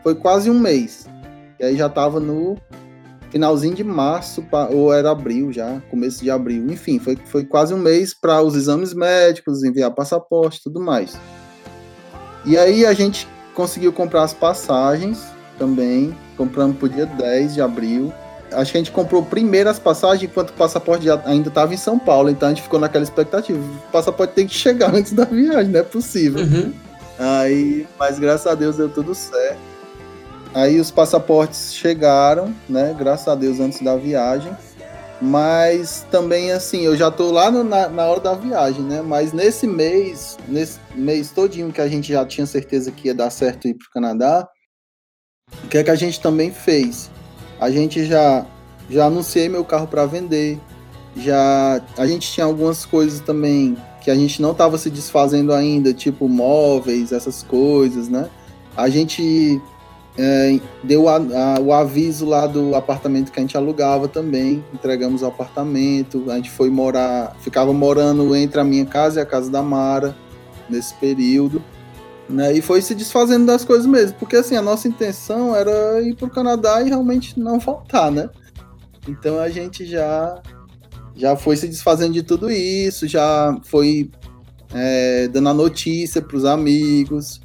foi quase um mês. E aí já estava no finalzinho de março, ou era abril já, começo de abril. Enfim, foi, foi quase um mês para os exames médicos, enviar passaporte tudo mais. E aí a gente conseguiu comprar as passagens também. Compramos pro dia 10 de abril. Acho que a gente comprou primeiro as passagens enquanto o passaporte ainda estava em São Paulo. Então a gente ficou naquela expectativa. O passaporte tem que chegar antes da viagem, não é possível. Uhum. Aí, mas graças a Deus deu tudo certo. Aí os passaportes chegaram, né? Graças a Deus antes da viagem. Mas também, assim, eu já tô lá no, na, na hora da viagem, né? Mas nesse mês, nesse mês todinho que a gente já tinha certeza que ia dar certo ir pro Canadá, o que é que a gente também fez? A gente já, já anunciei meu carro para vender, já a gente tinha algumas coisas também que a gente não estava se desfazendo ainda, tipo móveis, essas coisas, né? A gente é, deu a, a, o aviso lá do apartamento que a gente alugava também, entregamos o apartamento, a gente foi morar, ficava morando entre a minha casa e a casa da Mara nesse período, né? E foi se desfazendo das coisas mesmo, porque assim, a nossa intenção era ir para o Canadá e realmente não faltar, né? Então a gente já já foi se desfazendo de tudo isso, já foi é, dando a notícia para os amigos,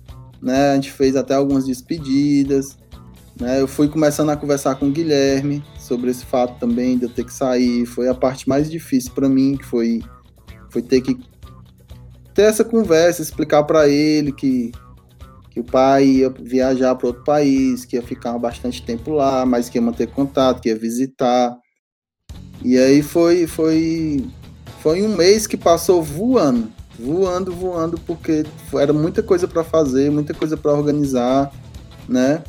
né? A gente fez até algumas despedidas, né? Eu fui começando a conversar com o Guilherme sobre esse fato também de eu ter que sair. Foi a parte mais difícil para mim, que foi, foi ter que ter essa conversa, explicar para ele que que o pai ia viajar para outro país, que ia ficar bastante tempo lá, mas que ia manter contato, que ia visitar. E aí foi foi foi um mês que passou voando, voando, voando, porque era muita coisa para fazer, muita coisa para organizar, né?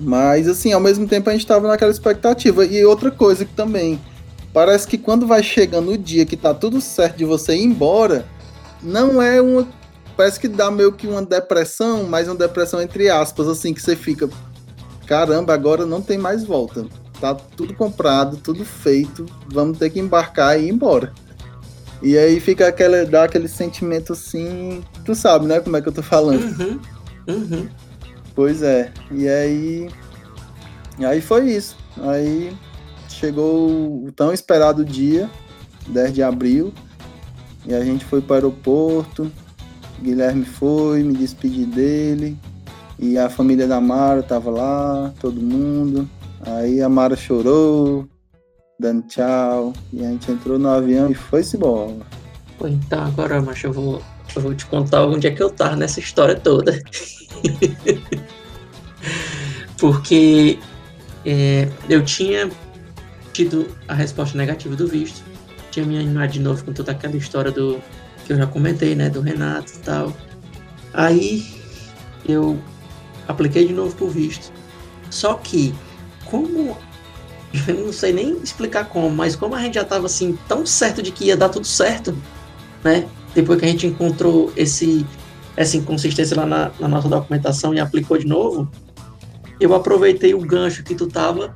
Mas, assim, ao mesmo tempo a gente estava naquela expectativa. E outra coisa que também, parece que quando vai chegando o dia que tá tudo certo de você ir embora, não é uma. Parece que dá meio que uma depressão, mas uma depressão entre aspas, assim, que você fica. Caramba, agora não tem mais volta. Tá tudo comprado, tudo feito, vamos ter que embarcar e ir embora. E aí fica aquela, dá aquele sentimento assim. Tu sabe, né? Como é que eu tô falando? Uhum, uhum. Pois é. E aí. E aí foi isso. Aí chegou o tão esperado dia, 10 de abril. E a gente foi para o aeroporto. Guilherme foi, me despedi dele. E a família da Mara tava lá, todo mundo. Aí a Mara chorou, dando tchau. E a gente entrou no avião e foi-se embora. Pô, então agora, macho, eu vou, eu vou te contar onde é que eu tava nessa história toda. Porque é, eu tinha tido a resposta negativa do visto. Tinha me animado de novo com toda aquela história do que eu já comentei, né? Do Renato e tal. Aí eu apliquei de novo pro visto. Só que, como Eu não sei nem explicar como, mas como a gente já estava assim tão certo de que ia dar tudo certo, né? Depois que a gente encontrou esse essa inconsistência lá na, na nossa documentação e aplicou de novo, eu aproveitei o gancho que tu tava,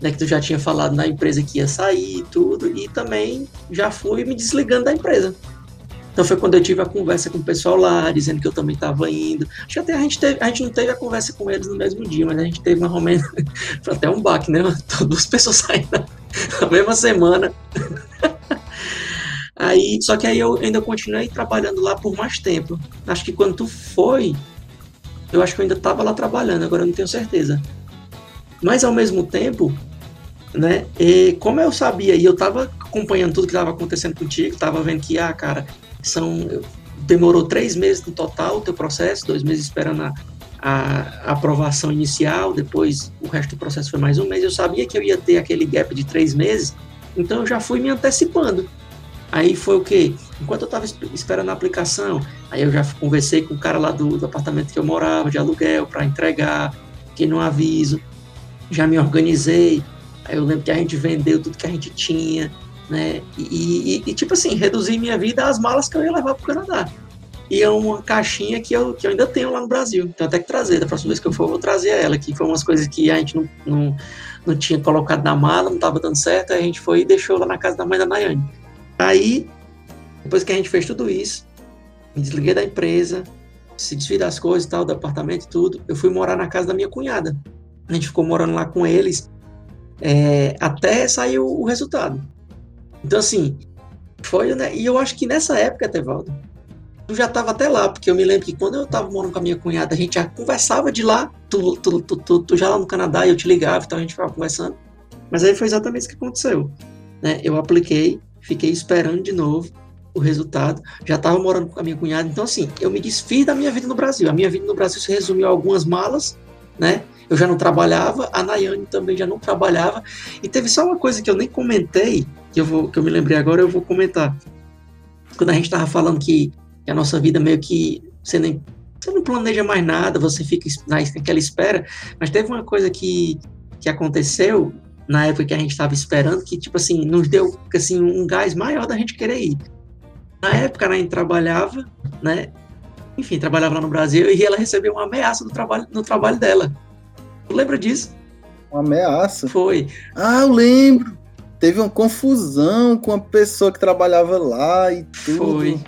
né, que tu já tinha falado na empresa que ia sair e tudo, e também já fui me desligando da empresa. Então foi quando eu tive a conversa com o pessoal lá, dizendo que eu também estava indo. Acho que até a gente, teve, a gente não teve a conversa com eles no mesmo dia, mas a gente teve mais ou menos até um baque, né? Duas pessoas saindo na mesma semana. Aí, só que aí eu ainda continuei trabalhando lá por mais tempo. Acho que quando tu foi, eu acho que eu ainda estava lá trabalhando, agora eu não tenho certeza. Mas ao mesmo tempo, né, e como eu sabia e eu estava acompanhando tudo que estava acontecendo contigo, estava vendo que, ah, cara, são demorou três meses no total o teu processo, dois meses esperando a, a, aprovação inicial, depois o resto do processo foi mais um mês. Eu sabia que eu ia ter aquele gap de três meses, então eu já fui me antecipando. Aí foi o que? Enquanto eu estava esperando a aplicação, aí eu já conversei com o cara lá do, do apartamento que eu morava, de aluguel, para entregar, que não aviso. Já me organizei. Aí eu lembro que a gente vendeu tudo que a gente tinha né? E, e, e, tipo assim, reduzir minha vida às malas que eu ia levar para o Canadá. E é uma caixinha que eu, que eu ainda tenho lá no Brasil. Então até que trazer, da próxima vez que eu for, eu vou trazer ela, que foi umas coisas que a gente não, não, não tinha colocado na mala, não estava dando certo, aí a gente foi e deixou lá na casa da mãe da Nayane. Aí, depois que a gente fez tudo isso, me desliguei da empresa, se desfiz das coisas e tal, do apartamento e tudo, eu fui morar na casa da minha cunhada. A gente ficou morando lá com eles é, até sair o, o resultado. Então, assim, foi, né? E eu acho que nessa época, Tevaldo, eu já estava até lá, porque eu me lembro que quando eu estava morando com a minha cunhada, a gente já conversava de lá, tu, tu, tu, tu, tu já lá no Canadá, eu te ligava, então a gente ficava conversando. Mas aí foi exatamente isso que aconteceu. Né? Eu apliquei, fiquei esperando de novo o resultado, já estava morando com a minha cunhada, então assim, eu me desfiz da minha vida no Brasil. A minha vida no Brasil se resumiu a algumas malas, né? Eu já não trabalhava, a Nayane também já não trabalhava, e teve só uma coisa que eu nem comentei, que eu, vou, que eu me lembrei agora, eu vou comentar. Quando a gente estava falando que, que, a nossa vida meio que você nem você não planeja mais nada, você fica naquela espera, mas teve uma coisa que, que aconteceu na época que a gente estava esperando, que tipo assim, nos deu assim, um gás maior da gente querer ir. Na época a gente trabalhava, né? Enfim, trabalhava lá no Brasil e ela recebeu uma ameaça no trabalho, no trabalho dela. Tu lembra disso? Uma ameaça? Foi. Ah, eu lembro teve uma confusão com a pessoa que trabalhava lá e tudo. Foi.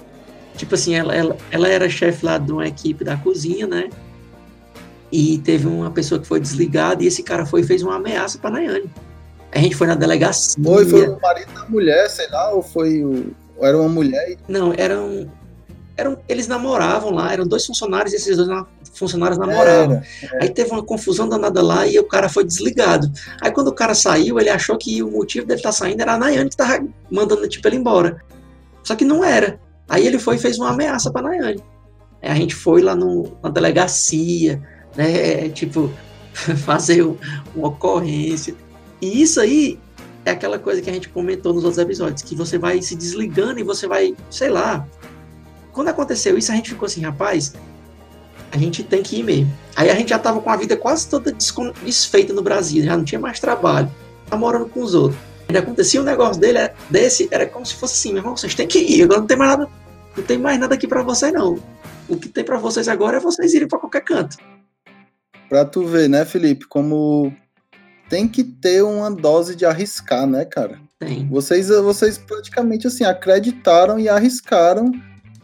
Tipo assim, ela, ela, ela era chefe lá de uma equipe da cozinha, né? E teve uma pessoa que foi desligada e esse cara foi e fez uma ameaça pra Nayane. A gente foi na delegacia. Foi, foi o marido da mulher, sei lá, ou foi o. Ou era uma mulher? Não, eram. Eram eles namoravam lá, eram dois funcionários e esses dois funcionários namoravam. Era. Aí teve uma confusão danada lá e o cara foi desligado. Aí quando o cara saiu, ele achou que o motivo dele estar tá saindo era a Nayane que estava mandando tipo, ele embora. Só que não era. Aí ele foi e fez uma ameaça para Nayane. Aí a gente foi lá no, na delegacia, né, tipo, fazer uma ocorrência. E isso aí é aquela coisa que a gente comentou nos outros episódios, que você vai se desligando e você vai, sei lá. Quando aconteceu isso, a gente ficou assim, rapaz, a gente tem que ir mesmo. Aí a gente já tava com a vida quase toda desfeita no Brasil, já não tinha mais trabalho, tá morando com os outros. Ainda acontecia um negócio dele, desse, era como se fosse assim, meu irmão, vocês têm que ir, agora não tem mais nada, não tem mais nada aqui para vocês não. O que tem para vocês agora é vocês irem para qualquer canto. Pra tu ver, né, Felipe, como tem que ter uma dose de arriscar, né, cara? Tem. Vocês, vocês praticamente assim acreditaram e arriscaram,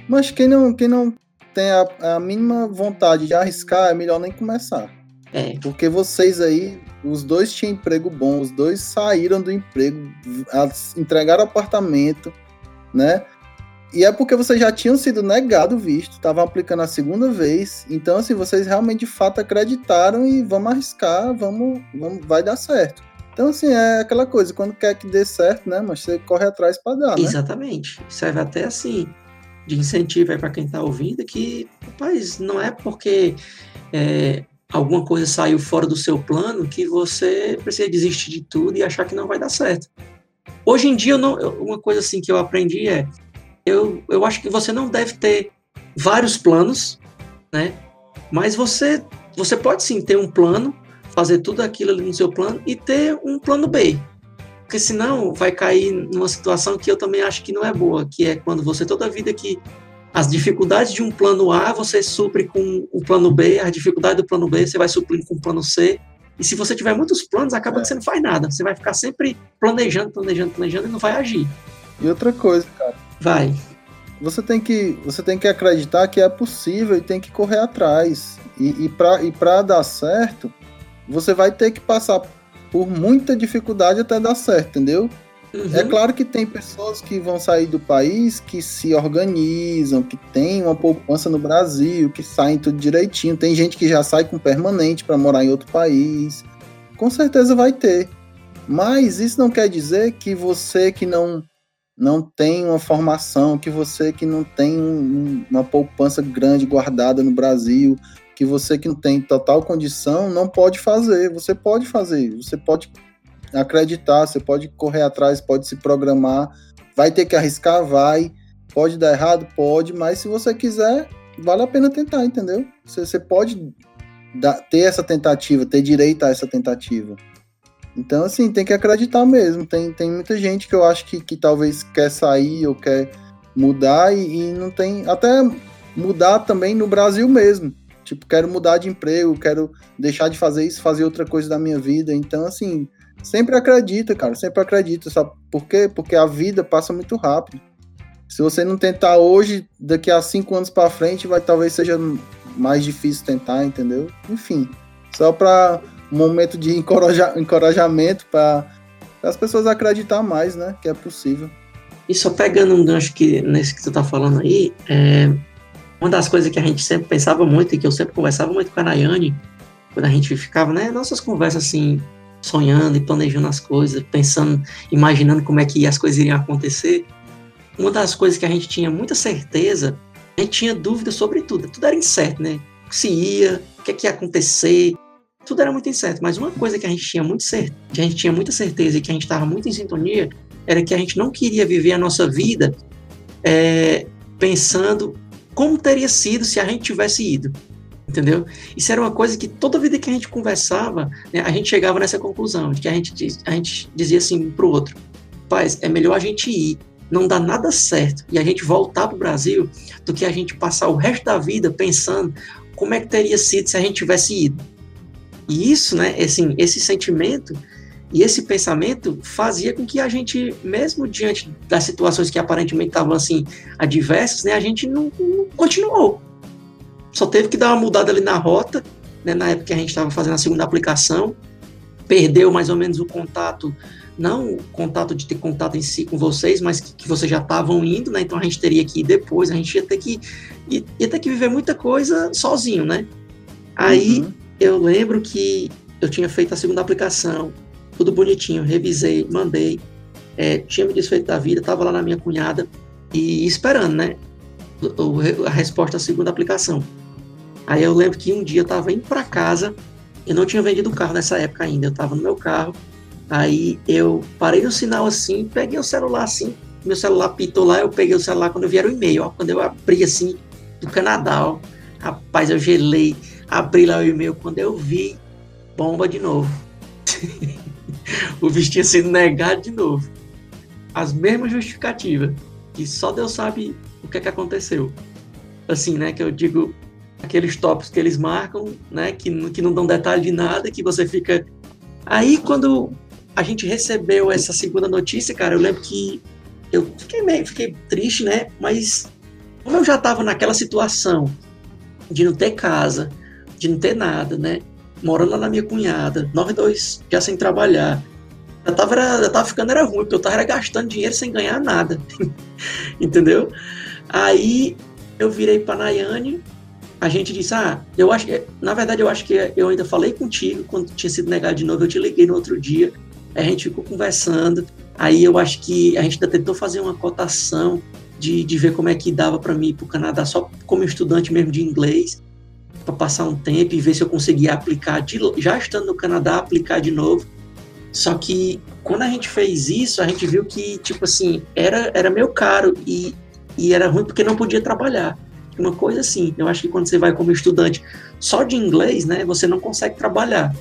mas quem não, quem não tem a, a mínima vontade de arriscar, é melhor nem começar. É. Porque vocês aí, os dois tinham emprego bom, os dois saíram do emprego, entregaram apartamento, né? E é porque vocês já tinham sido negado visto, estavam aplicando a segunda vez. Então, assim, vocês realmente de fato acreditaram e vamos arriscar, vamos, vamos vai dar certo. Então, assim, é aquela coisa, quando quer que dê certo, né? Mas você corre atrás para dar, né? Exatamente. Serve até assim de incentivo para quem está ouvindo que, rapaz, não é porque é, alguma coisa saiu fora do seu plano que você precisa desistir de tudo e achar que não vai dar certo. Hoje em dia, não, uma coisa assim que eu aprendi é, eu, eu acho que você não deve ter vários planos, né? Mas você, você pode sim ter um plano fazer tudo aquilo ali no seu plano e ter um plano B. Porque senão vai cair numa situação que eu também acho que não é boa, que é quando você toda a vida que as dificuldades de um plano A você supre com o plano B, a dificuldade do plano B você vai suprir com o plano C. E se você tiver muitos planos, acaba é. que você não faz nada. Você vai ficar sempre planejando, planejando, planejando e não vai agir. E outra coisa, cara. Vai. Você tem que, você tem que acreditar que é possível e tem que correr atrás. E, e para e pra dar certo, você vai ter que passar por muita dificuldade até dar certo, entendeu? Uhum. É claro que tem pessoas que vão sair do país que se organizam, que tem uma poupança no Brasil, que saem tudo direitinho. Tem gente que já sai com permanente para morar em outro país. Com certeza vai ter. Mas isso não quer dizer que você que não não tem uma formação, que você que não tem um, uma poupança grande guardada no Brasil, que você que não tem total condição não pode fazer. Você pode fazer, você pode acreditar, você pode correr atrás, pode se programar, vai ter que arriscar, vai, pode dar errado, pode, mas se você quiser, vale a pena tentar, entendeu? Você, você pode dar, ter essa tentativa, ter direito a essa tentativa. Então, assim, tem que acreditar mesmo. Tem, tem muita gente que eu acho que, que talvez quer sair ou quer mudar e, e não tem. Até mudar também no Brasil mesmo. Tipo, quero mudar de emprego, quero deixar de fazer isso, fazer outra coisa da minha vida. Então, assim, sempre acredita, cara, sempre acredita. Sabe por quê? Porque a vida passa muito rápido. Se você não tentar hoje, daqui a cinco anos para frente, vai talvez seja mais difícil tentar, entendeu? Enfim, só para um momento de encoraja, encorajamento para as pessoas acreditar mais, né, que é possível. E só pegando um gancho que nesse que tu tá falando aí, é, uma das coisas que a gente sempre pensava muito e que eu sempre conversava muito com a Nayane, quando a gente ficava, né, nossas conversas assim, sonhando e planejando as coisas, pensando, imaginando como é que as coisas iriam acontecer, uma das coisas que a gente tinha muita certeza, a gente tinha dúvida sobre tudo, tudo era incerto, né? Se ia, o que, é que ia acontecer, tudo era muito incerto, mas uma coisa que a gente tinha muito certeza, que a gente tinha muita certeza e que a gente estava muito em sintonia, era que a gente não queria viver a nossa vida é, pensando como teria sido se a gente tivesse ido. Entendeu? Isso era uma coisa que toda vida que a gente conversava, né, a gente chegava nessa conclusão, de que a gente, a gente dizia assim para o outro: paz, é melhor a gente ir, não dá nada certo, e a gente voltar para o Brasil, do que a gente passar o resto da vida pensando como é que teria sido se a gente tivesse ido. E isso, né, assim, esse sentimento e esse pensamento fazia com que a gente, mesmo diante das situações que aparentemente estavam assim adversas, né, a gente não, não continuou. Só teve que dar uma mudada ali na rota, né, na época que a gente estava fazendo a segunda aplicação, perdeu mais ou menos o contato, não o contato de ter contato em si com vocês, mas que, que vocês já estavam indo, né? Então a gente teria que ir depois, a gente ia ter que ia, ia ter que viver muita coisa sozinho, né? Aí uhum. eu lembro que eu tinha feito a segunda aplicação, tudo bonitinho, revisei, mandei, é, tinha me desfeito da vida, estava lá na minha cunhada e esperando, né? a resposta à segunda aplicação. Aí eu lembro que um dia eu estava indo para casa, eu não tinha vendido o carro nessa época ainda, eu estava no meu carro, aí eu parei no sinal assim, peguei o celular assim, meu celular pitou lá, eu peguei o celular quando eu vi era o e-mail, ó, quando eu abri assim, do Canadá, ó, rapaz, eu gelei, abri lá o e-mail, quando eu vi, bomba de novo. o visto tinha sido negado de novo. As mesmas justificativas, que só Deus sabe o que é que aconteceu. Assim, né, que eu digo, aqueles tópicos que eles marcam, né, que, que não dão detalhe de nada, que você fica... Aí, quando a gente recebeu essa segunda notícia, cara, eu lembro que eu fiquei meio, fiquei triste, né, mas como eu já estava naquela situação de não ter casa, de não ter nada, né, morando lá na minha cunhada, nós dois já sem trabalhar. Eu tava, eu tava ficando era ruim, porque eu tava gastando dinheiro sem ganhar nada. Entendeu? Aí eu virei para Nayane, a gente disse: Ah, eu acho que. Na verdade, eu acho que eu ainda falei contigo quando tinha sido negado de novo. Eu te liguei no outro dia, a gente ficou conversando. Aí eu acho que a gente ainda tentou fazer uma cotação de, de ver como é que dava para mim ir para o Canadá só como estudante mesmo de inglês para passar um tempo e ver se eu conseguia aplicar, de, já estando no Canadá, aplicar de novo. Só que quando a gente fez isso, a gente viu que, tipo assim, era, era meio caro e, e era ruim porque não podia trabalhar. Uma coisa assim, eu acho que quando você vai como estudante só de inglês, né, você não consegue trabalhar.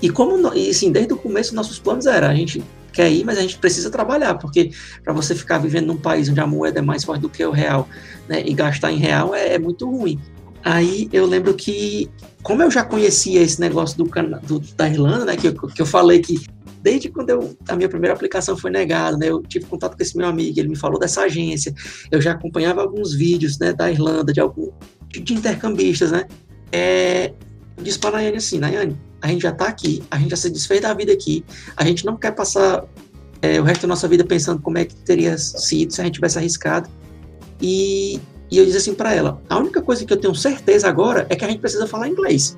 E como, e assim, desde o começo nossos planos era, a gente quer ir, mas a gente precisa trabalhar, porque para você ficar vivendo num país onde a moeda é mais forte do que o real, né, e gastar em real é, é muito ruim. Aí eu lembro que, como eu já conhecia esse negócio do, do da Irlanda, né, que que eu falei que desde quando eu, a minha primeira aplicação foi negada, né, eu tive contato com esse meu amigo, ele me falou dessa agência, eu já acompanhava alguns vídeos, né, da Irlanda, de algum de intercambistas, né, é, eu disse para a Nayane assim, Nayane, a gente já está aqui, a gente já se desfez da vida aqui, a gente não quer passar é, o resto da nossa vida pensando como é que teria sido se a gente tivesse arriscado. E, e eu disse assim para ela: a única coisa que eu tenho certeza agora é que a gente precisa falar inglês.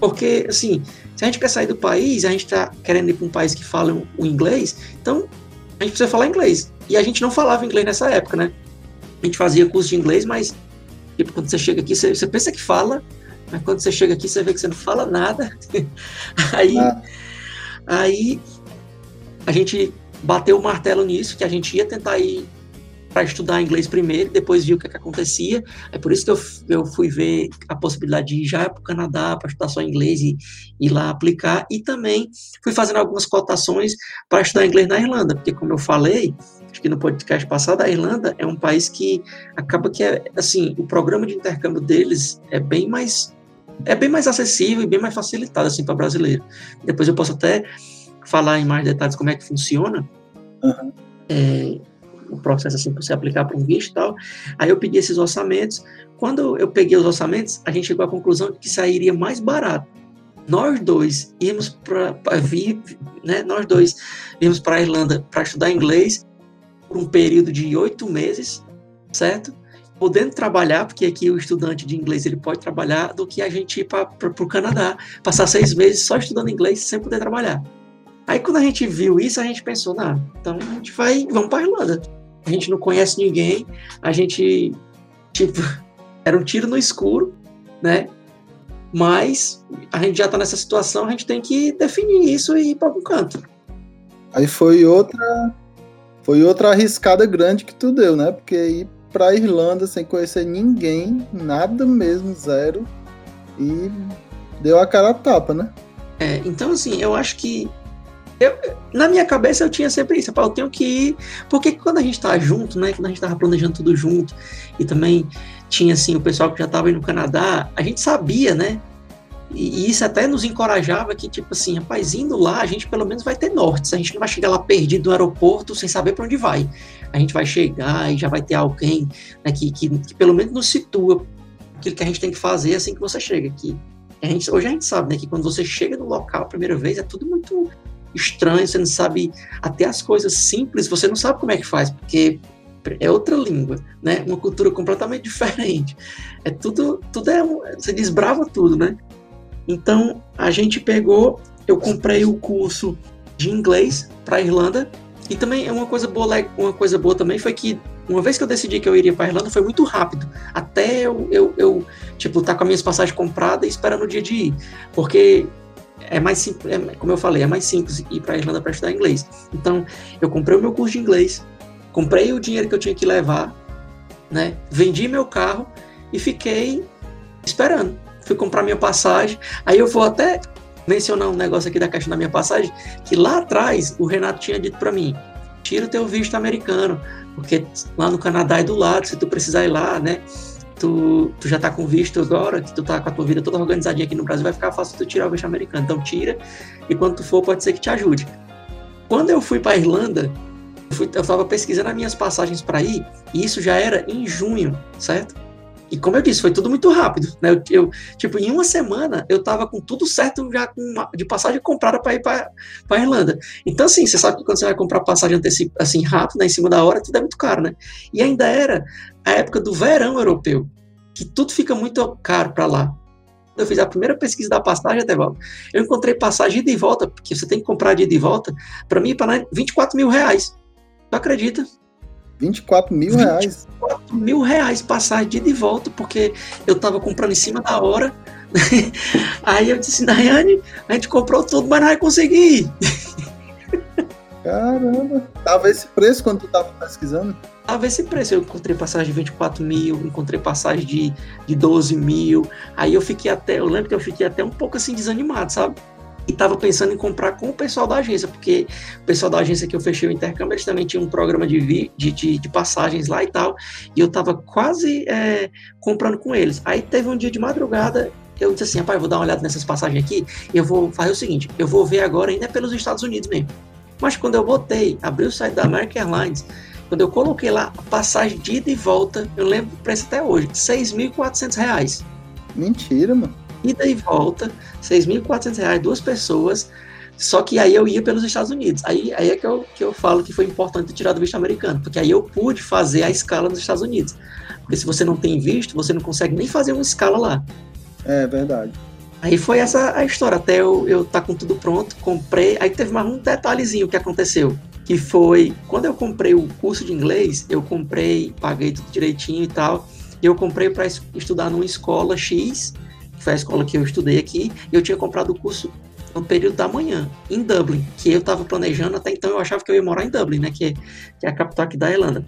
Porque, assim, se a gente quer sair do país, a gente está querendo ir para um país que fala o inglês, então a gente precisa falar inglês. E a gente não falava inglês nessa época, né? A gente fazia curso de inglês, mas tipo, quando você chega aqui, você, você pensa que fala, mas quando você chega aqui, você vê que você não fala nada. aí, ah. aí a gente bateu o martelo nisso, que a gente ia tentar ir para estudar inglês primeiro, depois viu o que, é que acontecia. É por isso que eu, eu fui ver a possibilidade de ir já para o Canadá para estudar só inglês e ir lá aplicar. E também fui fazendo algumas cotações para estudar inglês na Irlanda, porque, como eu falei, acho que no podcast passado, a Irlanda é um país que acaba que é, assim, o programa de intercâmbio deles é bem mais é bem mais acessível e bem mais facilitado assim para brasileiro. Depois eu posso até falar em mais detalhes como é que funciona uhum. é, o processo assim para você aplicar para um visto e tal. Aí eu pedi esses orçamentos. Quando eu peguei os orçamentos, a gente chegou à conclusão de que sairia mais barato. Nós dois íamos para vir, né? Nós dois íamos para a Irlanda para estudar inglês por um período de oito meses, certo? podendo trabalhar, porque aqui o estudante de inglês ele pode trabalhar, do que a gente ir para o Canadá, passar seis meses só estudando inglês sem poder trabalhar. Aí quando a gente viu isso, a gente pensou, não, então a gente vai, vamos para a Irlanda. A gente não conhece ninguém, a gente, tipo, era um tiro no escuro, né? Mas a gente já está nessa situação, a gente tem que definir isso e ir para algum canto. Aí foi outra, foi outra arriscada grande que tu deu, né? Porque ir pra Irlanda sem conhecer ninguém, nada mesmo, zero. E deu a cara a tapa, né? É, então assim, eu acho que. Eu, na minha cabeça eu tinha sempre isso, eu tenho que ir. Porque quando a gente tá junto, né? Quando a gente tava planejando tudo junto, e também tinha assim o pessoal que já tava aí no Canadá, a gente sabia, né? E, isso até nos encorajava que, tipo assim, rapaz, indo lá, a gente pelo menos vai ter norte. A gente não vai chegar lá perdido no aeroporto sem saber para onde vai. A gente vai chegar e já vai ter alguém né, que, que, que, pelo menos nos situa aquilo que a gente tem que fazer assim que você chega aqui. A gente, hoje a gente sabe né, que quando você chega no local a primeira vez é tudo muito estranho, você não sabe até as coisas simples, você não sabe como é que faz, porque é outra língua, né? Uma cultura completamente diferente. É tudo, tudo é, você desbrava tudo, né? Então, a gente pegou, eu comprei o curso de inglês para Irlanda e também uma coisa boa, uma coisa boa também foi que uma vez que eu decidi que eu iria para Irlanda foi muito rápido, até eu, eu, eu tipo tá com as minhas passagens compradas e esperando o dia de ir, porque é mais simples, é, como eu falei, é mais simples ir para a Irlanda para estudar inglês. Então, eu comprei o meu curso de inglês, comprei o dinheiro que eu tinha que levar, né? Vendi meu carro e fiquei esperando fui comprar minha passagem. Aí eu vou até mencionar um negócio aqui da questão da minha passagem, que lá atrás o Renato tinha dito para mim: tira o teu visto americano, porque lá no Canadá é do lado, se tu precisar ir lá, né? Tu, tu já tá com visto agora, que tu tá com a tua vida toda organizadinha aqui no Brasil, vai ficar fácil tu tirar o visto americano. Então tira, e quando tu for, pode ser que te ajude. Quando eu fui para Irlanda, eu, fui, eu tava pesquisando as minhas passagens para ir, e isso já era em junho, certo? E como eu disse, foi tudo muito rápido, né? Eu, eu, tipo, em uma semana eu tava com tudo certo já uma, de passagem comprada para ir para a Irlanda. Então, assim, você sabe que quando você vai comprar passagem antecipa, assim rápido, né, em cima da hora, tudo é muito caro, né? E ainda era a época do verão europeu, que tudo fica muito caro para lá. Eu fiz a primeira pesquisa da passagem até volta. Eu encontrei passagem de volta, porque você tem que comprar de ida e volta, para mim, para 24 mil reais. Tu acredita? 24 mil 24 reais. 24 mil reais passagem de ida e volta, porque eu tava comprando em cima da hora. Aí eu disse, Daiane, a gente comprou tudo, mas não vai conseguir. Caramba, tava esse preço quando tu tava pesquisando? Tava esse preço, eu encontrei passagem de 24 mil, encontrei passagem de, de 12 mil, aí eu fiquei até, eu lembro que eu fiquei até um pouco assim desanimado, sabe? E estava pensando em comprar com o pessoal da agência, porque o pessoal da agência que eu fechei o intercâmbio, eles também tinham um programa de, vi, de, de, de passagens lá e tal, e eu estava quase é, comprando com eles. Aí teve um dia de madrugada, eu disse assim, rapaz, vou dar uma olhada nessas passagens aqui, e eu vou fazer o seguinte, eu vou ver agora ainda pelos Estados Unidos mesmo. Mas quando eu botei, abri o site da American Airlines, quando eu coloquei lá a passagem de ida e volta, eu lembro o preço até hoje, R$ 6.400. Mentira, mano. Ida e volta, R$ 6.400, duas pessoas. Só que aí eu ia pelos Estados Unidos. Aí, aí é que eu, que eu falo que foi importante tirar do visto americano, porque aí eu pude fazer a escala nos Estados Unidos. Porque se você não tem visto, você não consegue nem fazer uma escala lá. É verdade. Aí foi essa a história, até eu, eu tá com tudo pronto, comprei. Aí teve mais um detalhezinho que aconteceu que foi quando eu comprei o curso de inglês, eu comprei, paguei tudo direitinho e tal. E eu comprei para estudar numa escola X, que foi a escola que eu estudei aqui, e eu tinha comprado o curso no período da manhã, em Dublin, que eu estava planejando, até então eu achava que eu ia morar em Dublin, né, que é, que é a capital aqui da Irlanda.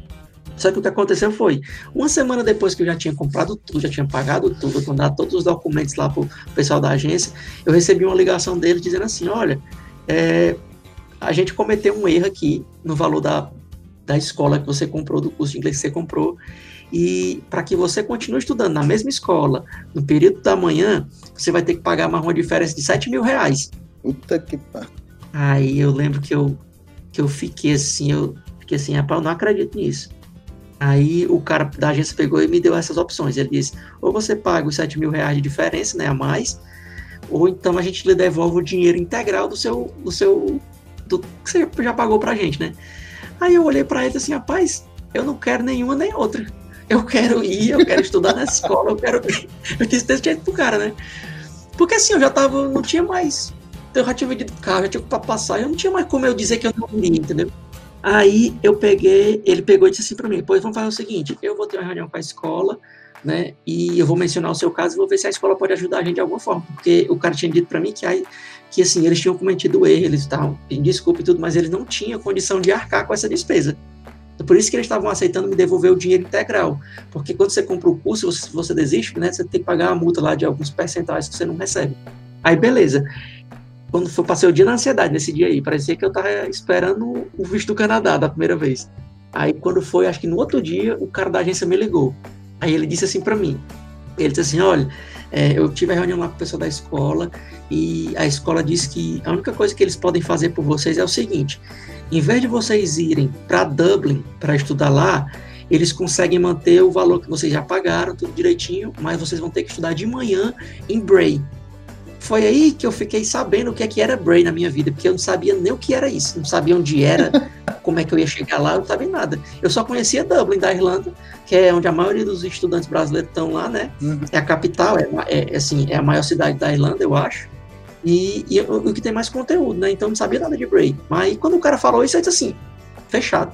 Só que o que aconteceu foi, uma semana depois que eu já tinha comprado tudo, já tinha pagado tudo, mandado todos os documentos lá pro pessoal da agência, eu recebi uma ligação dele dizendo assim, olha, é, a gente cometeu um erro aqui no valor da, da escola que você comprou, do curso de inglês que você comprou, e para que você continue estudando na mesma escola, no período da manhã, você vai ter que pagar mais uma diferença de 7 mil reais. Puta que pariu. Aí eu lembro que eu, que eu fiquei assim, eu fiquei assim, rapaz, eu não acredito nisso. Aí o cara da agência pegou e me deu essas opções. Ele disse: ou você paga os 7 mil reais de diferença, né, a mais, ou então a gente lhe devolve o dinheiro integral do seu, do seu do que você já pagou pra gente, né? Aí eu olhei para ele assim, rapaz, eu não quero nenhuma nem outra. Eu quero ir, eu quero estudar na escola, eu quero. Eu disse desse jeito pro cara, né? Porque assim, eu já tava, não tinha mais. Eu já tinha vendido carro, já tinha pra passar, eu não tinha mais como eu dizer que eu não iria, entendeu? Aí eu peguei, ele pegou e disse assim para mim: pois vamos fazer o seguinte, eu vou ter uma reunião com a escola, né? E eu vou mencionar o seu caso e vou ver se a escola pode ajudar a gente de alguma forma, porque o cara tinha dito para mim que aí que assim, eles tinham cometido erro, eles estavam pedindo desculpa e tudo, mas eles não tinham condição de arcar com essa despesa. Então, por isso que eles estavam aceitando me devolver o dinheiro integral. Porque quando você compra o curso, você, você desiste, né, você tem que pagar a multa lá de alguns percentuais que você não recebe. Aí, beleza. Quando eu passei o dia na ansiedade nesse dia aí, parecia que eu estava esperando o visto do Canadá da primeira vez. Aí, quando foi, acho que no outro dia, o cara da agência me ligou. Aí ele disse assim para mim: ele disse assim, olha, é, eu tive a reunião lá com o pessoal da escola e a escola disse que a única coisa que eles podem fazer por vocês é o seguinte: em vez de vocês irem para Dublin para estudar lá, eles conseguem manter o valor que vocês já pagaram, tudo direitinho, mas vocês vão ter que estudar de manhã em Bray. Foi aí que eu fiquei sabendo o que é que era Bray na minha vida, porque eu não sabia nem o que era isso, não sabia onde era, como é que eu ia chegar lá, eu não sabia nada. Eu só conhecia Dublin, da Irlanda, que é onde a maioria dos estudantes brasileiros estão lá, né? Uhum. É a capital, é, é, assim, é a maior cidade da Irlanda, eu acho. E, e o, que tem mais conteúdo, né? Então não sabia nada de Bray. Mas quando o cara falou isso, eu disse assim, fechado.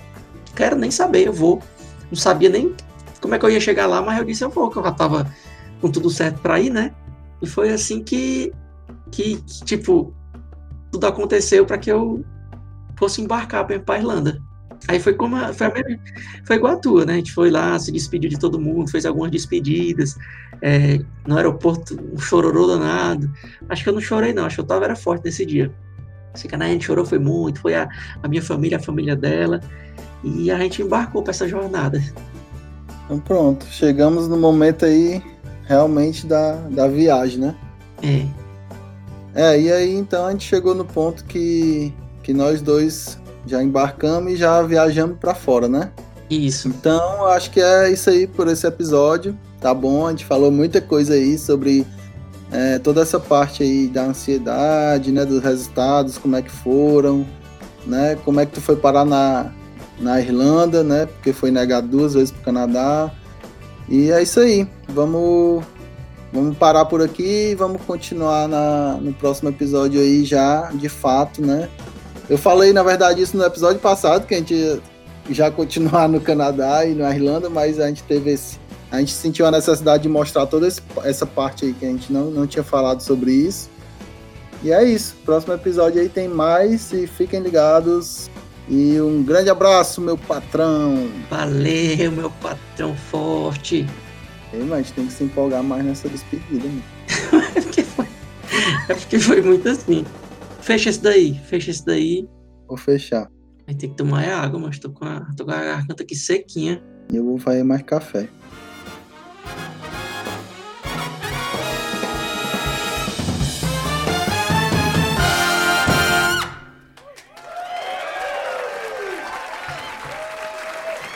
Quero nem saber, eu vou. Não sabia nem como é que eu ia chegar lá, mas eu disse eu vou, que eu já tava com tudo certo para ir, né? E foi assim que, que, que tipo, tudo aconteceu para que eu fosse embarcar para a Irlanda. Aí foi como a, foi, a foi igual a tua, né? A gente foi lá, se despediu de todo mundo, fez algumas despedidas. É, no aeroporto, um chororô danado. Acho que eu não chorei, não. Acho que eu tava era forte nesse dia. Canal a gente chorou foi muito. Foi a, a minha família, a família dela. E a gente embarcou para essa jornada. Então pronto, chegamos no momento aí realmente da, da viagem, né? É. É, e aí então a gente chegou no ponto que, que nós dois já embarcamos e já viajamos para fora, né? Isso. Então, acho que é isso aí por esse episódio. Tá bom? A gente falou muita coisa aí sobre é, toda essa parte aí da ansiedade, né? Dos resultados, como é que foram, né? Como é que tu foi parar na, na Irlanda, né? Porque foi negado duas vezes pro Canadá. E é isso aí. Vamos, vamos parar por aqui e vamos continuar na, no próximo episódio aí já, de fato, né? Eu falei, na verdade, isso no episódio passado, que a gente já continuar no Canadá e na Irlanda, mas a gente teve esse. A gente sentiu a necessidade de mostrar toda essa parte aí que a gente não, não tinha falado sobre isso. E é isso. Próximo episódio aí tem mais e fiquem ligados. E um grande abraço, meu patrão. Valeu, meu patrão forte. Ei, mas a gente tem que se empolgar mais nessa despedida, né? é, porque foi, é porque foi muito assim fecha esse daí, fecha esse daí. Vou fechar. Aí tem que tomar é água, mas tô com a, tô com a garganta aqui sequinha. Eu vou fazer mais café.